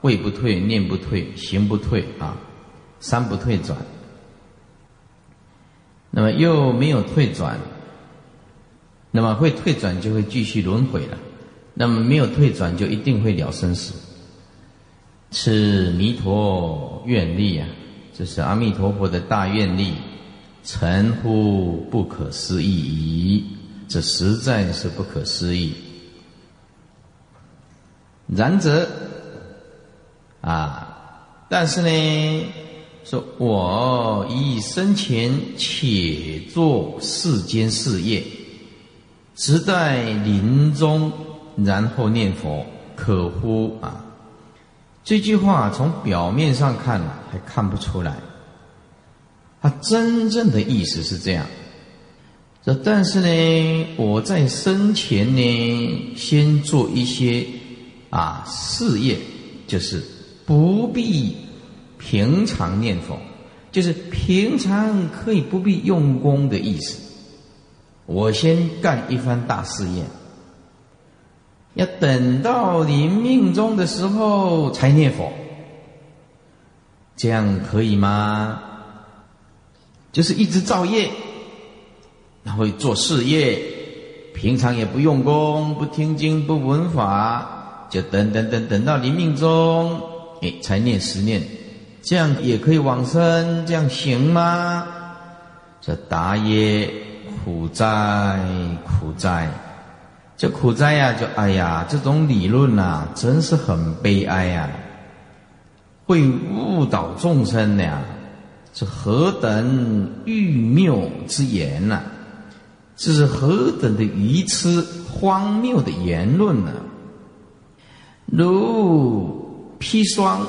C: 位不退，念不退，行不退啊，三不退转。
B: 那么又没有退转，那么会退转就会继续轮回了。那么没有退转就一定会了生死。是弥陀愿力啊，这是阿弥陀佛的大愿力，诚乎不可思议矣。这实在是不可思议。然则啊，但是呢，说我以生前且做世间事业，直待临终，然后念佛，可乎啊？这句话从表面上看还看不出来，他真正的意思是这样。这但是呢，我在生前呢，先做一些啊事业，就是不必平常念佛，就是平常可以不必用功的意思。我先干一番大事业。要等到临命终的时候才念佛，这样可以吗？就是一直造业，然后做事业，平常也不用功、不听经、不闻法，就等等等等到临命终，哎，才念十念，这样也可以往生，这样行吗？这答曰：苦哉，苦哉！这苦哉呀！就哎呀，这种理论呐，真是很悲哀呀，会误导众生的呀！是何等愚谬之言呐！这是何等的愚痴荒谬的言论呢？如砒霜、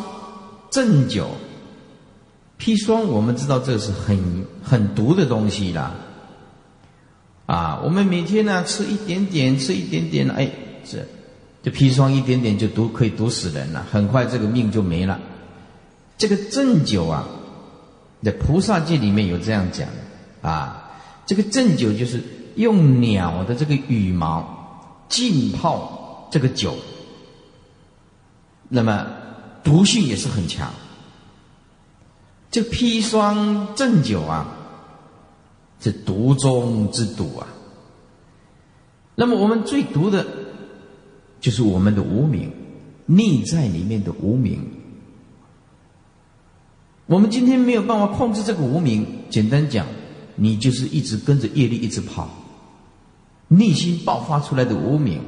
B: 鸩酒，砒霜我们知道这是很很毒的东西啦。啊，我们每天呢吃一点点，吃一点点，哎，这这砒霜一点点就毒，可以毒死人了，很快这个命就没了。这个鸩酒啊，在菩萨界里面有这样讲啊，这个鸩酒就是用鸟的这个羽毛浸泡这个酒，那么毒性也是很强。这砒霜鸩酒啊。是毒中之毒啊！那么我们最毒的，就是我们的无名，内在里面的无名。我们今天没有办法控制这个无名，简单讲，你就是一直跟着业力一直跑，内心爆发出来的无名，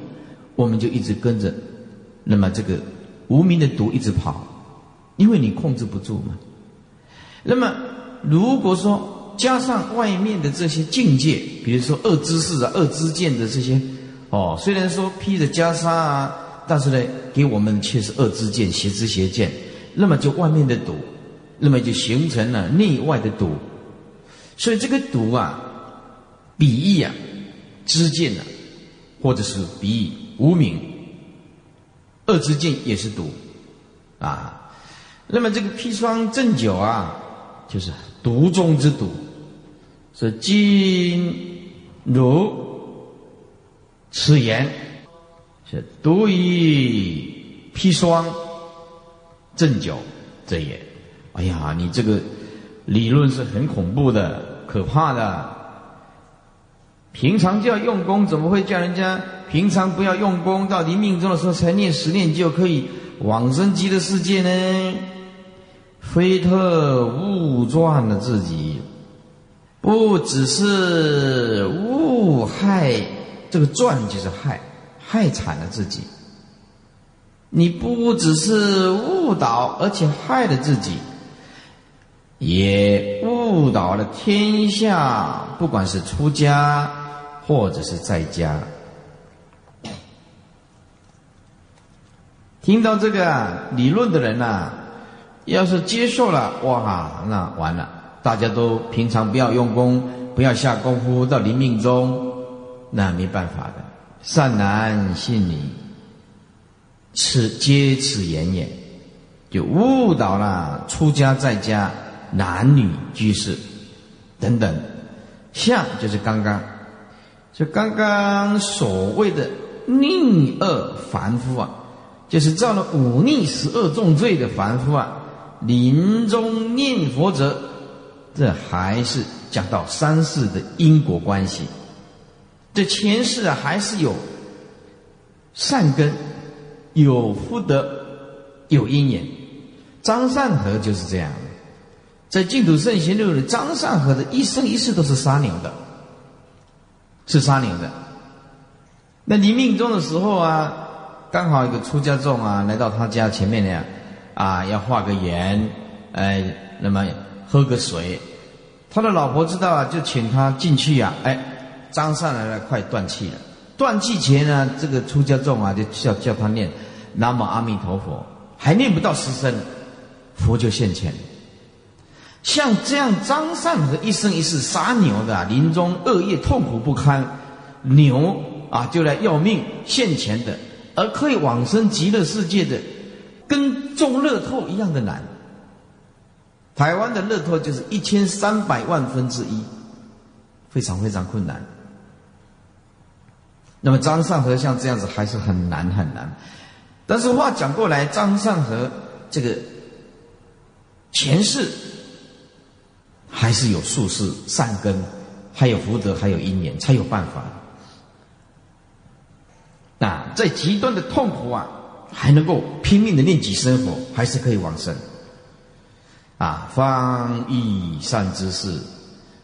B: 我们就一直跟着，那么这个无名的毒一直跑，因为你控制不住嘛。那么如果说，加上外面的这些境界，比如说恶知识啊、恶知见的这些，哦，虽然说披着袈裟啊，但是呢，给我们却是恶知见、邪知邪见。那么就外面的毒，那么就形成了内外的毒。所以这个毒啊，比喻啊，知见啊，或者是比喻无名，恶之境也是毒啊。那么这个砒霜鸩酒啊，就是毒中之毒。是今如此言，是毒以砒霜鸩酒这也。哎呀，你这个理论是很恐怖的、可怕的。平常就要用功，怎么会叫人家平常不要用功，到临命中的时候才念十念就可以往生极乐世界呢？非特误断了自己。不只是误害，这个赚就是害，害惨了自己。你不只是误导，而且害了自己，也误导了天下，不管是出家或者是在家。听到这个理论的人呐，要是接受了，哇，那完了。大家都平常不要用功，不要下功夫，到临命中，那没办法的。善男信女，此皆此言也，就误导了出家在家男女居士等等。相就是刚刚，就刚刚所谓的逆恶凡夫啊，就是造了五逆十恶重罪的凡夫啊，临终念佛者。这还是讲到三世的因果关系。这前世啊，还是有善根，有福德，有因缘。张善和就是这样，在净土圣贤录里，张善和的一生一世都是杀牛的，是杀牛的。那临命终的时候啊，刚好一个出家众啊来到他家前面呢，啊，要化个缘，哎，那么喝个水。他的老婆知道啊，就请他进去呀，哎，张善来了，快断气了。断气前呢，这个出家众啊，就叫叫他念南无阿弥陀佛，还念不到十声。佛就现前，像这样张善和一生一世杀牛的，临终恶业痛苦不堪，牛啊就来要命现前的，而可以往生极乐世界的，跟中乐透一样的难。台湾的乐透就是一千三百万分之一，非常非常困难。那么张善和像这样子还是很难很难，但是话讲过来，张善和这个。前世还是有术士善根，还有福德，还有因缘，才有办法。那在极端的痛苦啊，还能够拼命的念几声佛，还是可以往生。啊，方以善知识，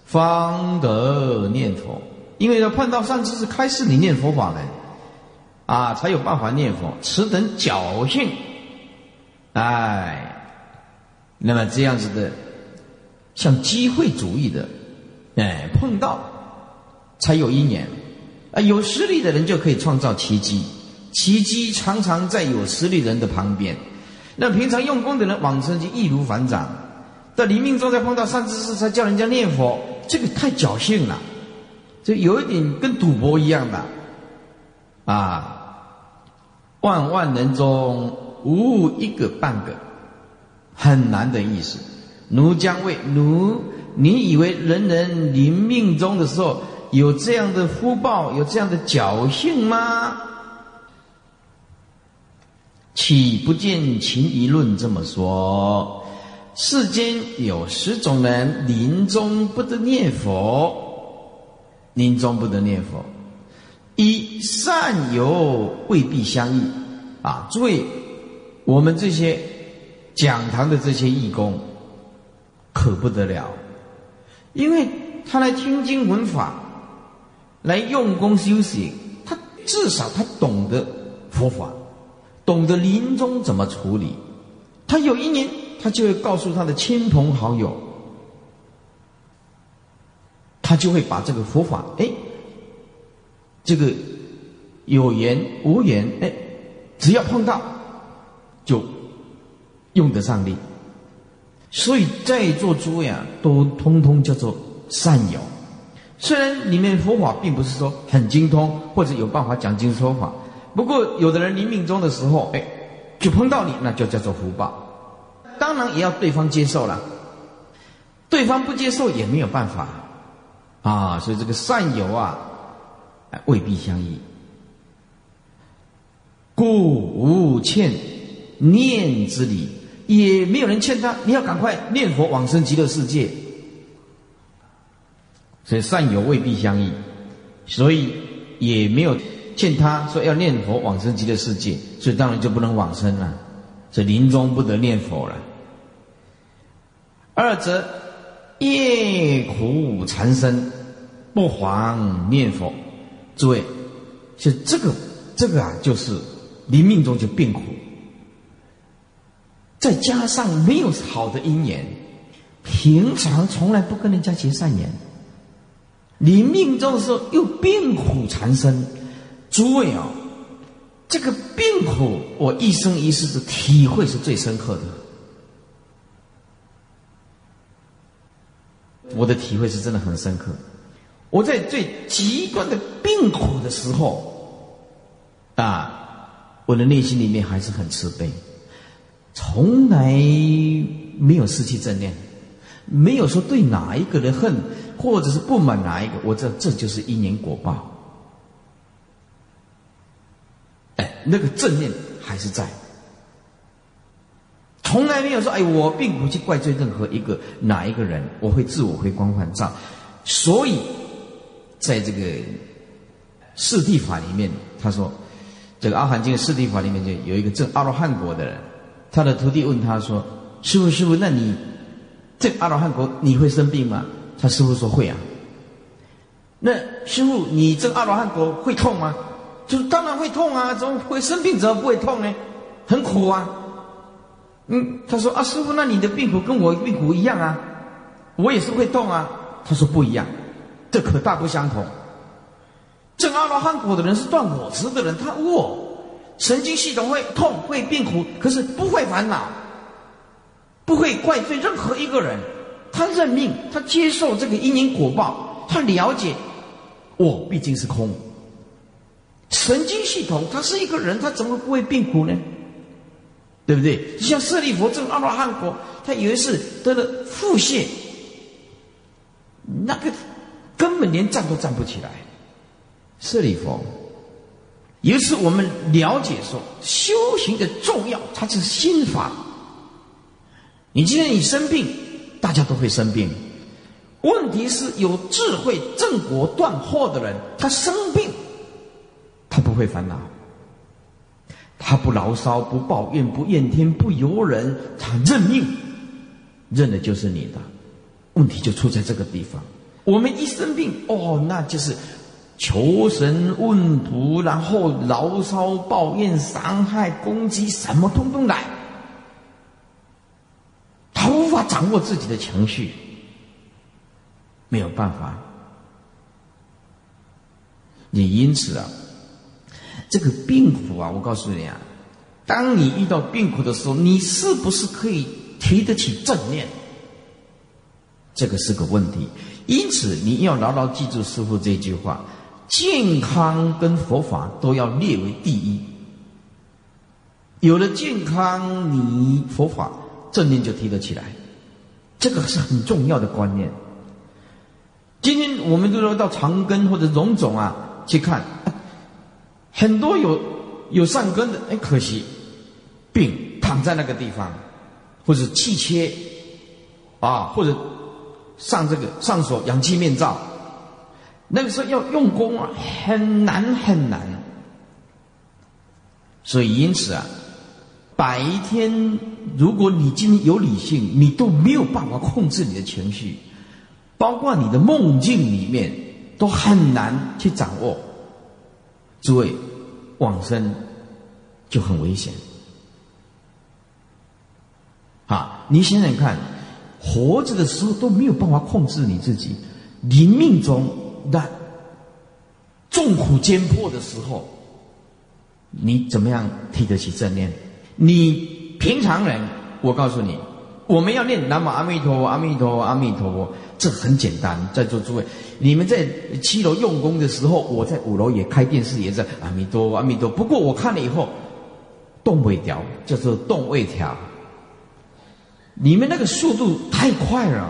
B: 方得念佛。因为要碰到善知识开始你念佛法门，啊，才有办法念佛。此等侥幸，哎。那么这样子的，像机会主义的，哎，碰到才有因缘啊。有实力的人就可以创造奇迹，奇迹常常在有实力人的旁边。那平常用功的人往生就易如反掌，在临命中再碰到善知识，才叫人家念佛，这个太侥幸了，这有一点跟赌博一样的啊。万万人中无一个半个。很难的意思，奴将为奴，你以为人人临命中的时候有这样的福报，有这样的侥幸吗？岂不见秦一论这么说？世间有十种人临终不得念佛，临终不得念佛，一善友未必相应啊！诸位，我们这些。讲堂的这些义工可不得了，因为他来听经闻法，来用功修行，他至少他懂得佛法，懂得临终怎么处理。他有一年，他就会告诉他的亲朋好友，他就会把这个佛法，哎，这个有缘无缘，哎，只要碰到就。用得上力，所以在座诸位啊，都通通叫做善友。虽然里面佛法并不是说很精通，或者有办法讲经说法，不过有的人临命终的时候，哎，就碰到你，那就叫做福报。当然也要对方接受了，对方不接受也没有办法啊。所以这个善友啊，未必相依，故无欠念之理。也没有人劝他，你要赶快念佛往生极乐世界。所以善友未必相依，所以也没有劝他说要念佛往生极乐世界，所以当然就不能往生了，这临终不得念佛了。二则业苦缠身，不妨念佛。诸位，是这个这个啊，就是临命中就病苦。再加上没有好的因缘，平常从来不跟人家结善缘，你命中的时候又病苦缠身，诸位啊，这个病苦我一生一世的体会是最深刻的，我的体会是真的很深刻。我在最极端的病苦的时候，啊，我的内心里面还是很慈悲。从来没有失去正念，没有说对哪一个人恨，或者是不满哪一个，我知道这就是因缘果报。哎，那个正念还是在。从来没有说哎，我并不去怪罪任何一个哪一个人，我会自我回光返照。所以，在这个四谛法里面，他说，这个阿含经四谛法里面就有一个证阿罗汉国的人，他的徒弟问他说：“师傅，师傅，那你这阿罗汉国你会生病吗？”他师傅说会啊。那师傅，你这阿罗汉国会痛吗？就是当然会痛啊，怎么会生病？怎么不会痛呢？很苦啊。嗯，他说啊，师傅，那你的病苦跟我病苦一样啊，我也是会痛啊。他说不一样，这可大不相同。证阿罗汉果的人是断我执的人，他我神经系统会痛会病苦，可是不会烦恼，不会怪罪任何一个人。他认命，他接受这个因因果报，他了解我毕竟是空。神经系统他是一个人，他怎么不会病苦呢？对不对？像舍利佛证阿罗汉果，他以为是得了腹泻。那个根本连站都站不起来。舍利佛，有一次我们了解说，修行的重要，它是心法。你今天你生病，大家都会生病。问题是有智慧、正果、断惑的人，他生病，他不会烦恼，他不牢骚、不抱怨、不怨天、不尤人，他认命，认的就是你的。问题就出在这个地方。我们一生病，哦，那就是求神问卜，然后牢骚、抱怨、伤害、攻击，什么通通来。他无法掌握自己的情绪，没有办法。你因此啊，这个病苦啊，我告诉你啊，当你遇到病苦的时候，你是不是可以提得起正念？这个是个问题，因此你要牢牢记住师傅这句话：健康跟佛法都要列为第一。有了健康，你佛法正念就提得起来，这个是很重要的观念。今天我们都说到长根或者荣总啊去看，很多有有善根的，哎，可惜病躺在那个地方，或者气切啊，或者。上这个上锁氧气面罩，那个时候要用功啊，很难很难。所以因此啊，白天如果你今天有理性，你都没有办法控制你的情绪，包括你的梦境里面都很难去掌握。诸位，往生就很危险。啊，你想想看。活着的时候都没有办法控制你自己，临命中那众苦艰迫的时候，你怎么样提得起正念？你平常人，我告诉你，我们要念南无阿弥陀佛，阿弥陀佛，阿弥陀佛，这很简单。在座诸位，你们在七楼用功的时候，我在五楼也开电视，也在阿弥陀佛，阿弥陀佛。不过我看了以后，动未调，叫做动未调。你们那个速度太快了，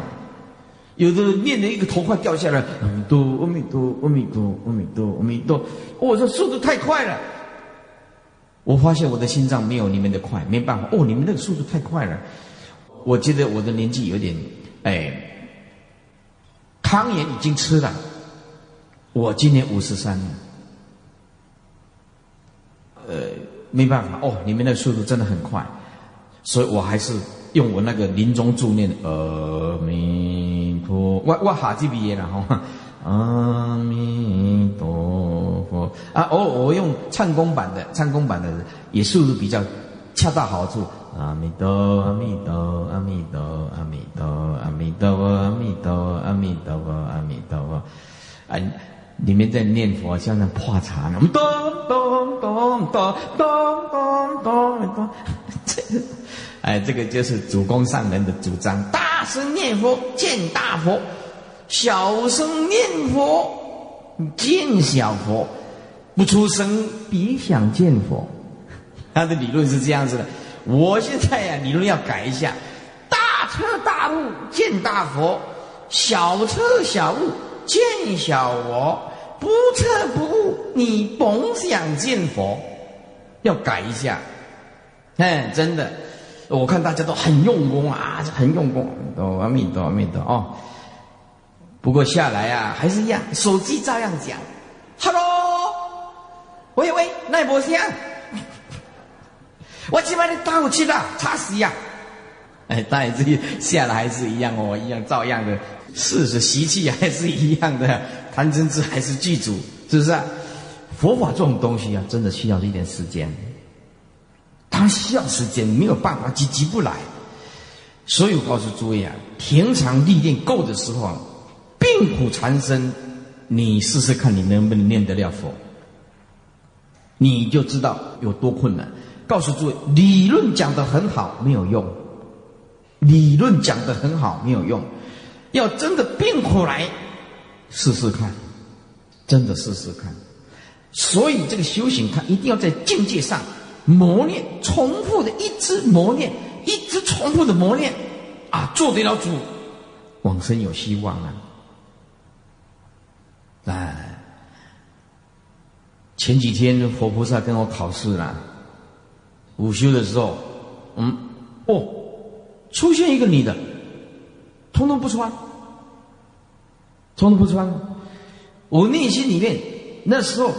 B: 有的念的一个头快掉下来，弥陀，阿弥陀，阿弥陀，阿弥陀，阿弥陀。我说速度太快了，我发现我的心脏没有你们的快，没办法。哦，你们那个速度太快了，我觉得我的年纪有点，哎，汤圆已经吃了，我今年五十三了，呃，没办法。哦，你们那个速度真的很快，所以我还是。用我那个临终助念，阿弥陀，我我哈基毕业了哈，阿弥陀佛。啊，哦，我用唱功版的，唱功版的也速度比较恰到好处，阿弥陀，阿弥陀，阿弥陀，阿弥陀，阿弥陀佛，阿弥陀，阿弥陀，阿弥陀。佛，啊，里面在念佛，像那破茶呢，咚咚咚咚咚咚咚咚，这。哎，这个就是主公上人的主张：大声念佛见大佛，小声念佛见小佛，不出声别想见佛。他的理论是这样子的。我现在呀，理论要改一下：大彻大悟见大佛，小彻小悟见小我，不彻不悟你甭想见佛。要改一下，哎，真的。我看大家都很用功啊，很用功，都阿弥陀阿弥陀哦。不过下来啊，还是一样，手机照样讲，Hello，喂喂，奈波香，我今晚你带我去了，差死呀！哎，当然这下来还是一样哦，一样照样的，事实习气还是一样的，贪嗔痴还是剧组，是不是？啊佛法这种东西啊，真的需要一点时间。它需要时间，没有办法急急不来。所以我告诉诸位啊，平常历练够的时候啊，病苦缠身，你试试看你能不能念得了佛，你就知道有多困难。告诉诸位，理论讲的很好没有用，理论讲的很好没有用，要真的病苦来试试看，真的试试看。所以这个修行，它一定要在境界上。磨练，重复的一直磨练，一直重复的磨练，啊，做得了主，往生有希望啊！哎，前几天佛菩萨跟我考试了，午休的时候，嗯，哦，出现一个女的，通通不穿，通通不穿，我内心里面那时候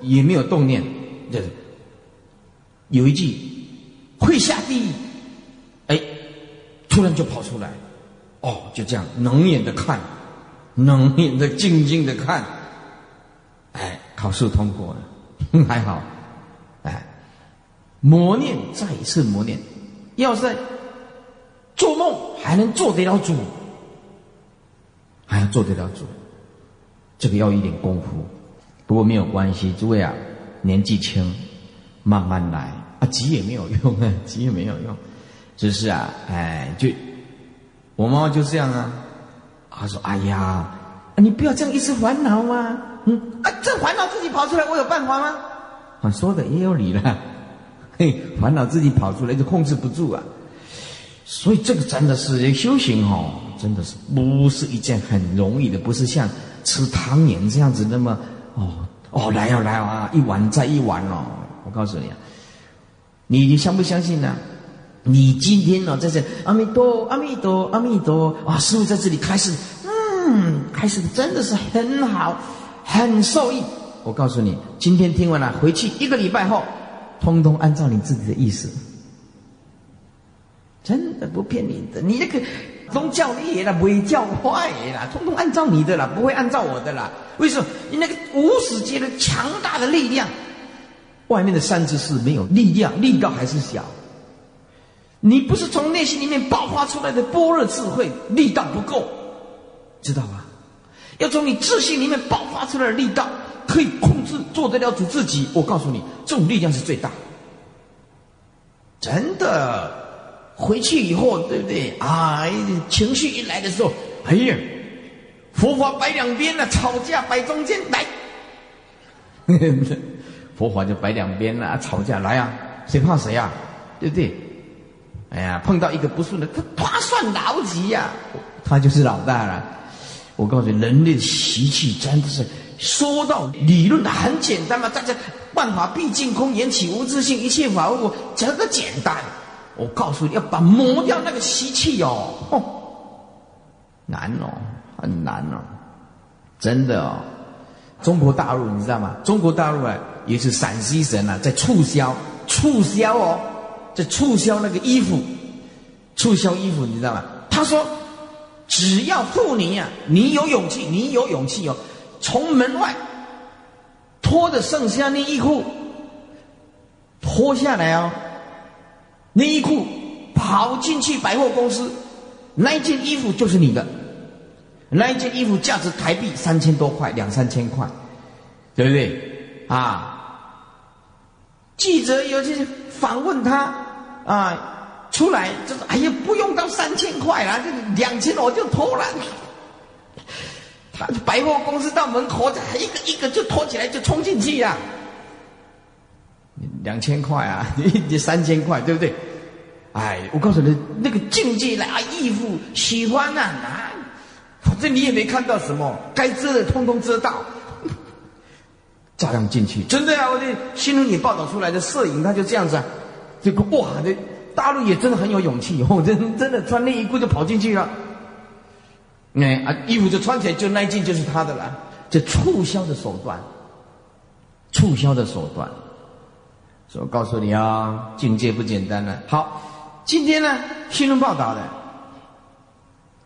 B: 也没有动念，就是。有一句会下地狱，哎，突然就跑出来，哦，就这样冷眼的看，能眼的静静的看，哎，考试通过了，还好，哎，磨练再一次磨练，要是做梦还能做得了主，还要做得了主，这个要一点功夫，不过没有关系，诸位啊，年纪轻。慢慢来。啊，急也没有用啊，急也没有用，只是啊，哎，就我妈妈就这样啊，他说：“哎呀，你不要这样一直烦恼嘛，嗯，啊，这烦恼自己跑出来，我有办法吗？”啊，说的也有理了，嘿，烦恼自己跑出来就控制不住啊，所以这个真的是修行哦，真的是不是一件很容易的，不是像吃汤圆这样子那么哦哦来啊来啊，一碗再一碗哦。我告诉你啊，你你相不相信呢？你今天呢在这阿弥陀阿弥陀阿弥陀啊，师傅在这里开始，嗯，开始真的是很好，很受益。我告诉你，今天听完了，回去一个礼拜后，通通按照你自己的意思，真的不骗你的。你那个宗教你也啦，伪教坏啦，通通按照你的啦，不会按照我的啦。为什么？你那个无始界的强大的力量。外面的三知识没有力量，力道还是小。你不是从内心里面爆发出来的般若智慧，力道不够，知道吧？要从你自信里面爆发出来的力道，可以控制做得了主自己。我告诉你，这种力量是最大。真的，回去以后，对不对？啊，情绪一来的时候，哎呀，佛法摆两边了，吵架摆中间来。佛法就摆两边了，吵架来啊，谁怕谁啊？对不对？哎呀，碰到一个不顺的，他他算老几呀？他就是老大了。我告诉你，人类的习气真的是说到理论的很简单嘛，大家万法毕竟空，缘起无自性，一切法无我，这个简单。我告诉你要把磨掉那个习气哦，难哦，很难哦，真的哦。中国大陆你知道吗？中国大陆啊。也是陕西省啊，在促销，促销哦，在促销那个衣服，促销衣服，你知道吗？他说，只要妇女呀，你有勇气，你有勇气哦，从门外脱的剩下内衣裤脱下来哦，内衣裤跑进去百货公司，那一件衣服就是你的，那一件衣服价值台币三千多块，两三千块，对不对？啊。记者有去访问他，啊，出来就是哎呀，不用到三千块了，就两千我就拖了。他百货公司到门口，一个一个就拖起来就冲进去呀。两千块啊，你 你三千块对不对？哎，我告诉你，那个境界来啊，义父喜欢啊，啊，反正你也没看到什么，该遮的通通遮到。照样进去，真的呀！我的新闻也报道出来的摄影，他就这样子啊，这个哇，这大陆也真的很有勇气，哦，真真的穿内衣裤就跑进去了。哎啊，衣服就穿起来，就那一件就是他的了。这促销的手段，促销的手段。所以我告诉你啊，境界不简单了。好，今天呢，新闻报道的，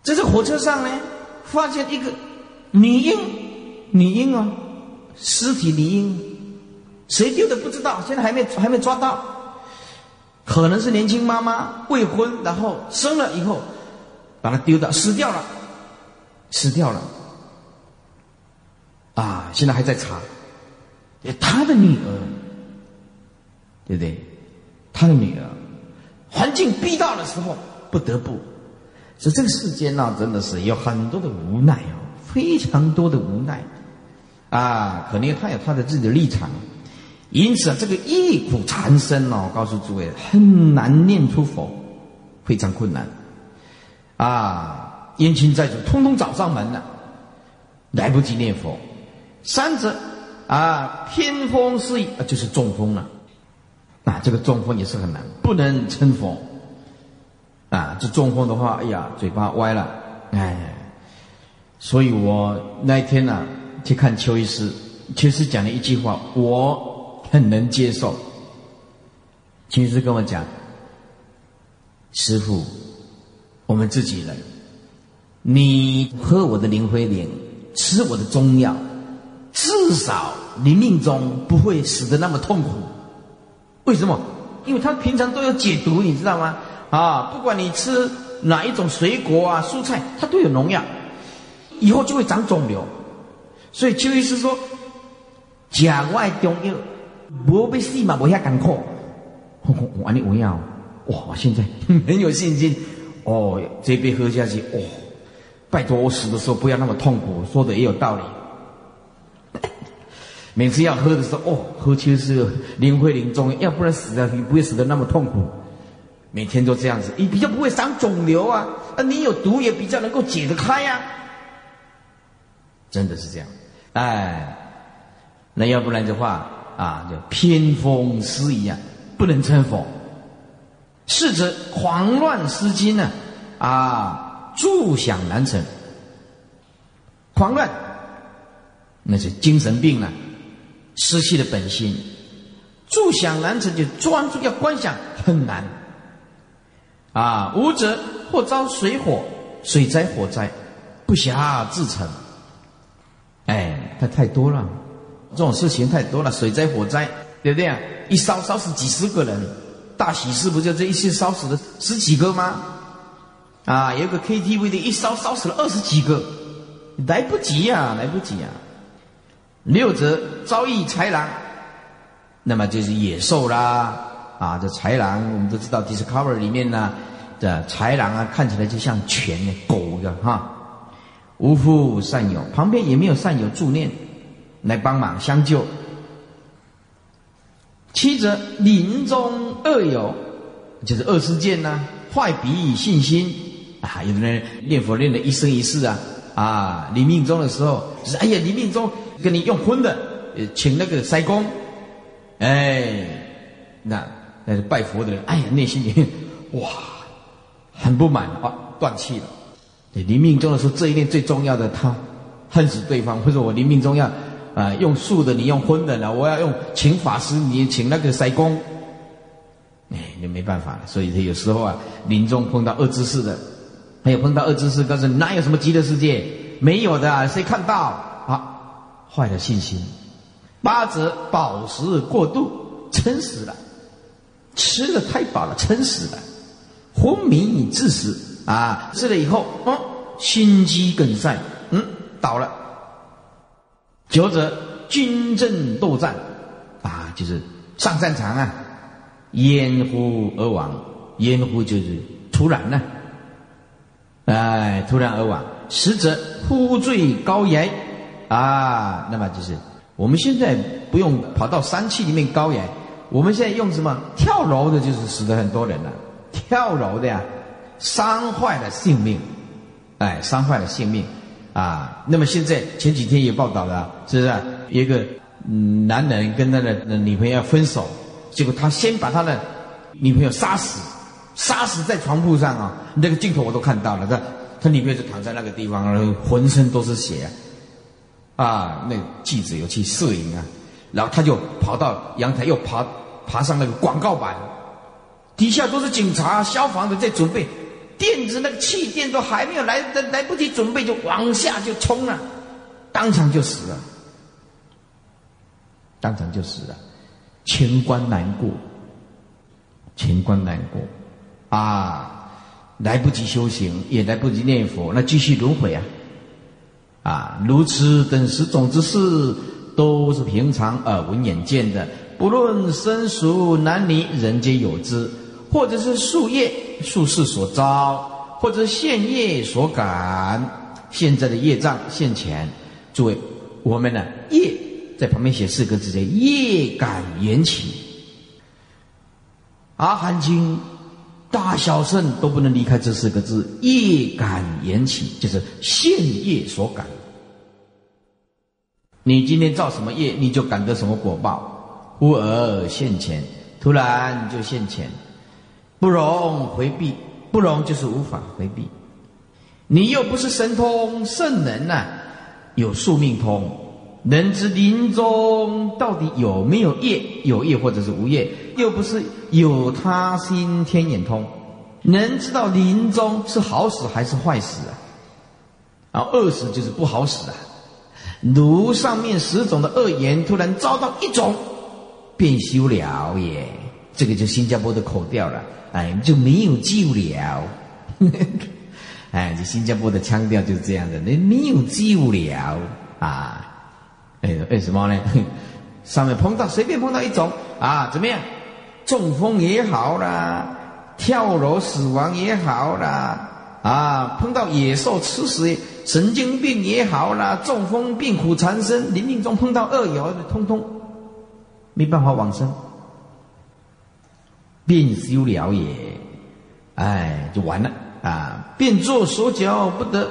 B: 这是火车上呢，发现一个女婴，女婴哦，尸体女婴，谁丢的不知道，现在还没还没抓到，可能是年轻妈妈未婚，然后生了以后，把它丢到死掉了，死掉了，啊，现在还在查，他的女儿。对不对？他的女儿，环境逼到的时候，不得不。所以这个世间呢，真的是有很多的无奈哦，非常多的无奈啊。可能他有他的自己的立场，因此啊，这个一苦缠身哦，告诉诸位，很难念出佛，非常困难啊。冤亲债主通通找上门了，来不及念佛。三者啊，偏风失意啊，就是中风了。啊，这个中风也是很难，不能称佛。啊，这中风的话，哎呀，嘴巴歪了，哎，所以我那一天呢，去看邱医师，邱医师讲了一句话，我很能接受。邱医师跟我讲：“师傅，我们自己人，你喝我的灵灰灵，吃我的中药，至少你命中不会死的那么痛苦。”为什么？因为他平常都有解毒，你知道吗？啊，不管你吃哪一种水果啊、蔬菜，它都有农药，以后就会长肿瘤。所以邱医师说，假外中药，不被死嘛，不下艰苦。我安尼我要，哇！现在 很有信心。哦，这杯喝下去，哦，拜托我死的时候不要那么痛苦。说的也有道理。每次要喝的时候，哦，喝就是灵会灵中，要不然死的你不会死的那么痛苦。每天都这样子，你比较不会长肿瘤啊，啊，你有毒也比较能够解得开呀。真的是这样，哎，那要不然的话啊，就偏风失仪啊，不能成佛。是指狂乱失禁呢，啊，住想难成。狂乱，那是精神病了。失去了本心，住想难成就专注要观想很难，啊，无者或遭水火、水灾、火灾，不暇自成。哎，他太多了，这种事情太多了，水灾、火灾，对不对啊？一烧烧死几十个人，大喜事不就这一次烧死了十几个吗？啊，有个 KTV 的一烧烧死了二十几个，来不及呀，来不及呀。六则遭遇豺狼，那么就是野兽啦，啊，这豺狼我们都知道，Discover 里面呢的豺狼啊，看起来就像犬的狗的哈，无父善友，旁边也没有善友助念来帮忙相救。七则临终恶友，就是恶事件呐，坏彼信心啊，有的人念佛念的一生一世啊，啊，临命终的时候，是哎呀，临命终。跟你用荤的，请那个塞公，哎，那那是拜佛的人，哎呀，内心里面哇，很不满啊，断气了。临命终的时候，这一念最重要的，他恨死对方，或者我临命终要啊用素的，你用荤的呢？我要用请法师，你请那个塞公，哎，就没办法了。所以他有时候啊，临终碰到恶知识的，还有碰到恶知识，告诉你哪有什么极乐世界？没有的，谁看到啊？坏了信心，八则饱食过度，撑死了，吃的太饱了，撑死了，昏迷致死啊！吃了以后，哦，心肌梗塞，嗯，倒了。九则军阵斗战，啊，就是上战场啊，烟呼而亡，烟呼就是突然呢，哎，突然而亡。十则呼坠高崖。啊，那么就是我们现在不用跑到山区里面高原，我们现在用什么跳楼的，就是死的很多人了。跳楼的呀，伤坏了性命，哎，伤坏了性命啊。那么现在前几天也报道了，是不是？一个男人跟他的女朋友分手，结果他先把他的女朋友杀死，杀死在床铺上啊！那个镜头我都看到了，他他女朋友就躺在那个地方，然后浑身都是血啊！啊，那记者有去摄影啊，然后他就跑到阳台，又爬爬上那个广告板，底下都是警察、消防的在准备，电子那个气垫都还没有来来来不及准备，就往下就冲了，当场就死了，当场就死了，情关难过，情关难过。啊，来不及修行，也来不及念佛，那继续轮回啊！啊，如此等十种之事，都是平常耳闻眼见的，不论生熟男女，人皆有之，或者是树业、树势所招，或者现业所感，现在的业障现前。诸位，我们呢，业在旁边写四个字叫业感缘起，阿含经。大小圣都不能离开这四个字：业感缘起，就是现业所感。你今天造什么业，你就感得什么果报。忽而现前，突然就现前，不容回避，不容就是无法回避。你又不是神通圣人呐，有宿命通，能知临终到底有没有业，有业或者是无业，又不是。有他心天眼通，能知道临终是好死还是坏死啊？啊，恶死就是不好死啊！如上面十种的恶言，突然遭到一种，便休了也。这个就新加坡的口调了，哎，就没有救了。哎，这新加坡的腔调就是这样的，你没有救了啊！哎，为什么呢？上面碰到随便碰到一种啊，怎么样？中风也好啦，跳楼死亡也好啦，啊，碰到野兽吃死，神经病也好啦，中风病苦缠身，临命中碰到恶友，通通没办法往生，便修了也，哎，就完了啊！便作手脚不得，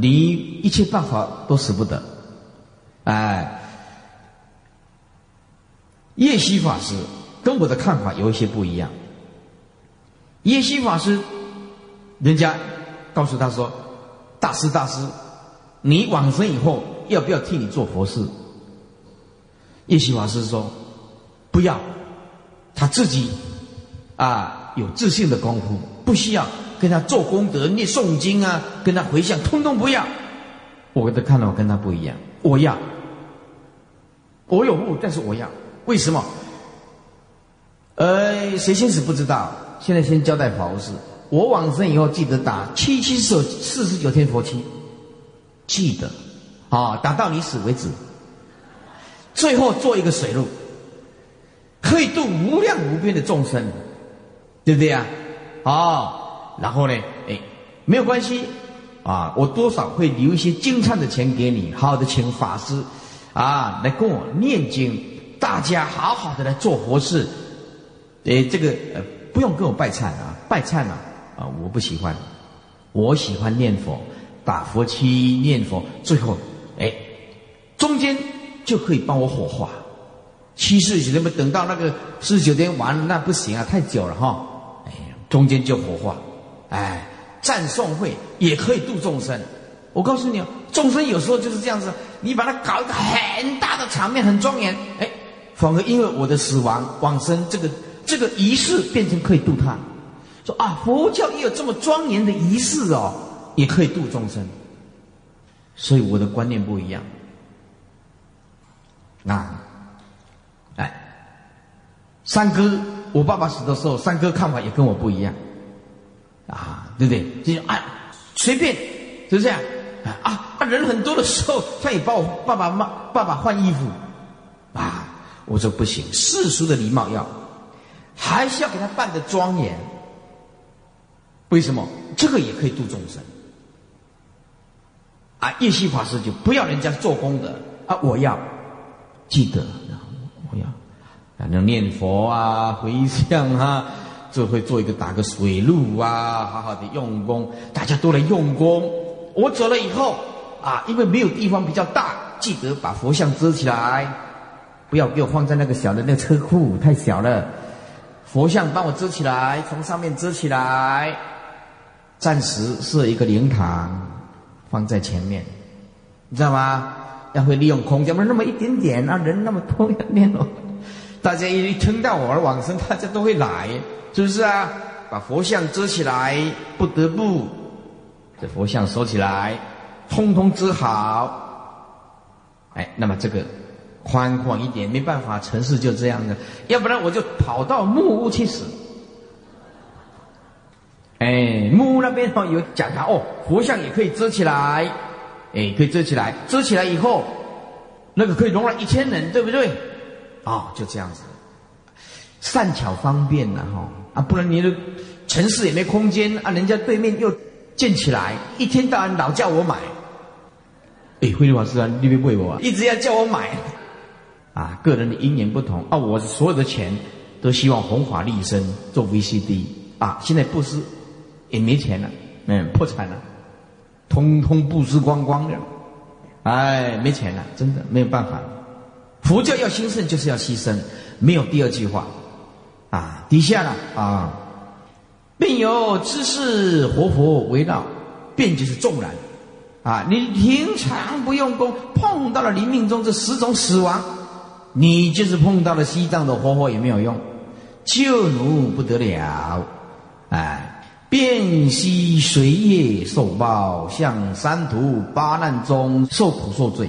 B: 离一切办法都使不得，哎，叶希法师。跟我的看法有一些不一样。叶希法师，人家告诉他说：“大师，大师，你往生以后要不要替你做佛事？”叶希法师说：“不要，他自己啊有自信的功夫，不需要跟他做功德、念诵经啊，跟他回向，通通不要。”我的看法跟他不一样，我要，我有悟，但是我要，为什么？呃，谁先死不知道。现在先交代法务事。我往生以后记得打七七四四十九天佛七，记得，啊，打到你死为止。最后做一个水路，可以度无量无边的众生，对不对呀？啊，然后呢，哎，没有关系，啊，我多少会留一些金灿的钱给你，好的请法师，啊，来跟我念经，大家好好的来做佛事。哎，这个呃，不用跟我拜忏啊，拜忏啊，啊，我不喜欢，我喜欢念佛，打佛七念佛，最后，哎，中间就可以帮我火化，七世几天不等到那个四十九天完了，那不行啊，太久了哈，中间就火化，哎，赞颂会也可以度众生，我告诉你，众生有时候就是这样子，你把它搞一个很大的场面，很庄严，哎，反而因为我的死亡往生这个。这个仪式变成可以度他，说啊，佛教也有这么庄严的仪式哦，也可以度众生。所以我的观念不一样。啊，哎，三哥，我爸爸死的时候，三哥看法也跟我不一样，啊，对不对？就啊，随便，是这样啊？啊，人很多的时候，他也帮我爸爸妈爸爸换衣服，啊，我说不行，世俗的礼貌要。还是要给他办的庄严，为什么？这个也可以度众生。啊，叶希法师就不要人家做功德啊，我要记得，反正念佛啊，回向啊，就会做一个打个水路啊，好好的用功，大家都来用功。我走了以后啊，因为没有地方比较大，记得把佛像遮起来，不要给我放在那个小的那车库，太小了。佛像帮我遮起来，从上面遮起来，暂时设一个灵堂放在前面，你知道吗？要会利用空间，不是那么一点点啊，人那么多要念哦。大家一听到我而往生，大家都会来，是不是啊？把佛像遮起来，不得不这佛像收起来，通通遮好。哎，那么这个宽广一点，没办法，城市就这样的，要不然我就跑到木屋去死。哎，木屋那边哦有讲他哦，佛像也可以遮起来，哎，可以遮起来，遮起来以后，那个可以容纳一千人，对不对？啊，就这样子，善巧方便了，哈啊，不然你的城市也没空间啊，人家对面又建起来，一天到晚老叫我买。哎，慧律法师啊，你别喂我啊，一直要叫我买，啊，个人的因缘不同啊，我所有的钱都希望弘法利生做 VCD 啊，现在布施也没钱了，嗯，破产了，通通布施光光了，哎，没钱了，真的没有办法。佛教要兴盛，就是要牺牲，没有第二句话，啊，底下呢啊，并有知识活佛围绕，便就是众然。啊，你平常不用功，碰到了临命中这十种死亡，你就是碰到了西藏的活佛也没有用，救奴不得了，哎，便悉随业受报，向三途八难中受苦受罪，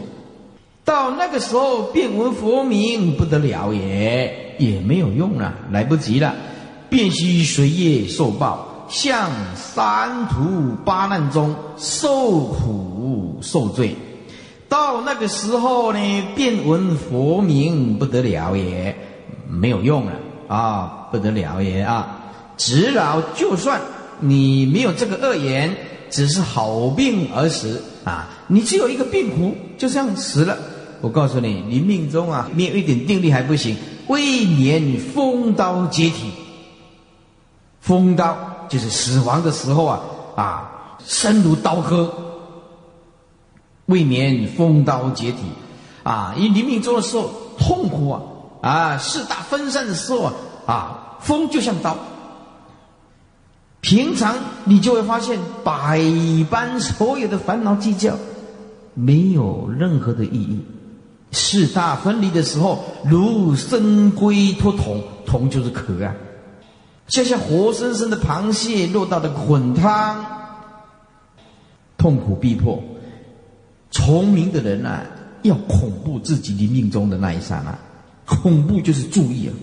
B: 到那个时候便闻佛名不得了也，也没有用了，来不及了，便须随业受报。向三途八难中受苦受罪，到那个时候呢，便闻佛名不得了也，没有用了啊，不得了也啊！只老就算你没有这个恶言，只是好病而死啊，你只有一个病苦，就这样死了。我告诉你，你命中啊，没有一点定力还不行，未免风刀解体，风刀。就是死亡的时候啊啊，身如刀割，未免风刀解体啊！因临命终的时候痛苦啊啊，四大分散的时候啊啊，风就像刀。平常你就会发现百般所有的烦恼计较，没有任何的意义。四大分离的时候，如生龟脱桶，桶就是壳啊。就像活生生的螃蟹落到了滚汤，痛苦逼迫。聪明的人啊，要恐怖自己的命中的那一刹那，恐怖就是注意啊。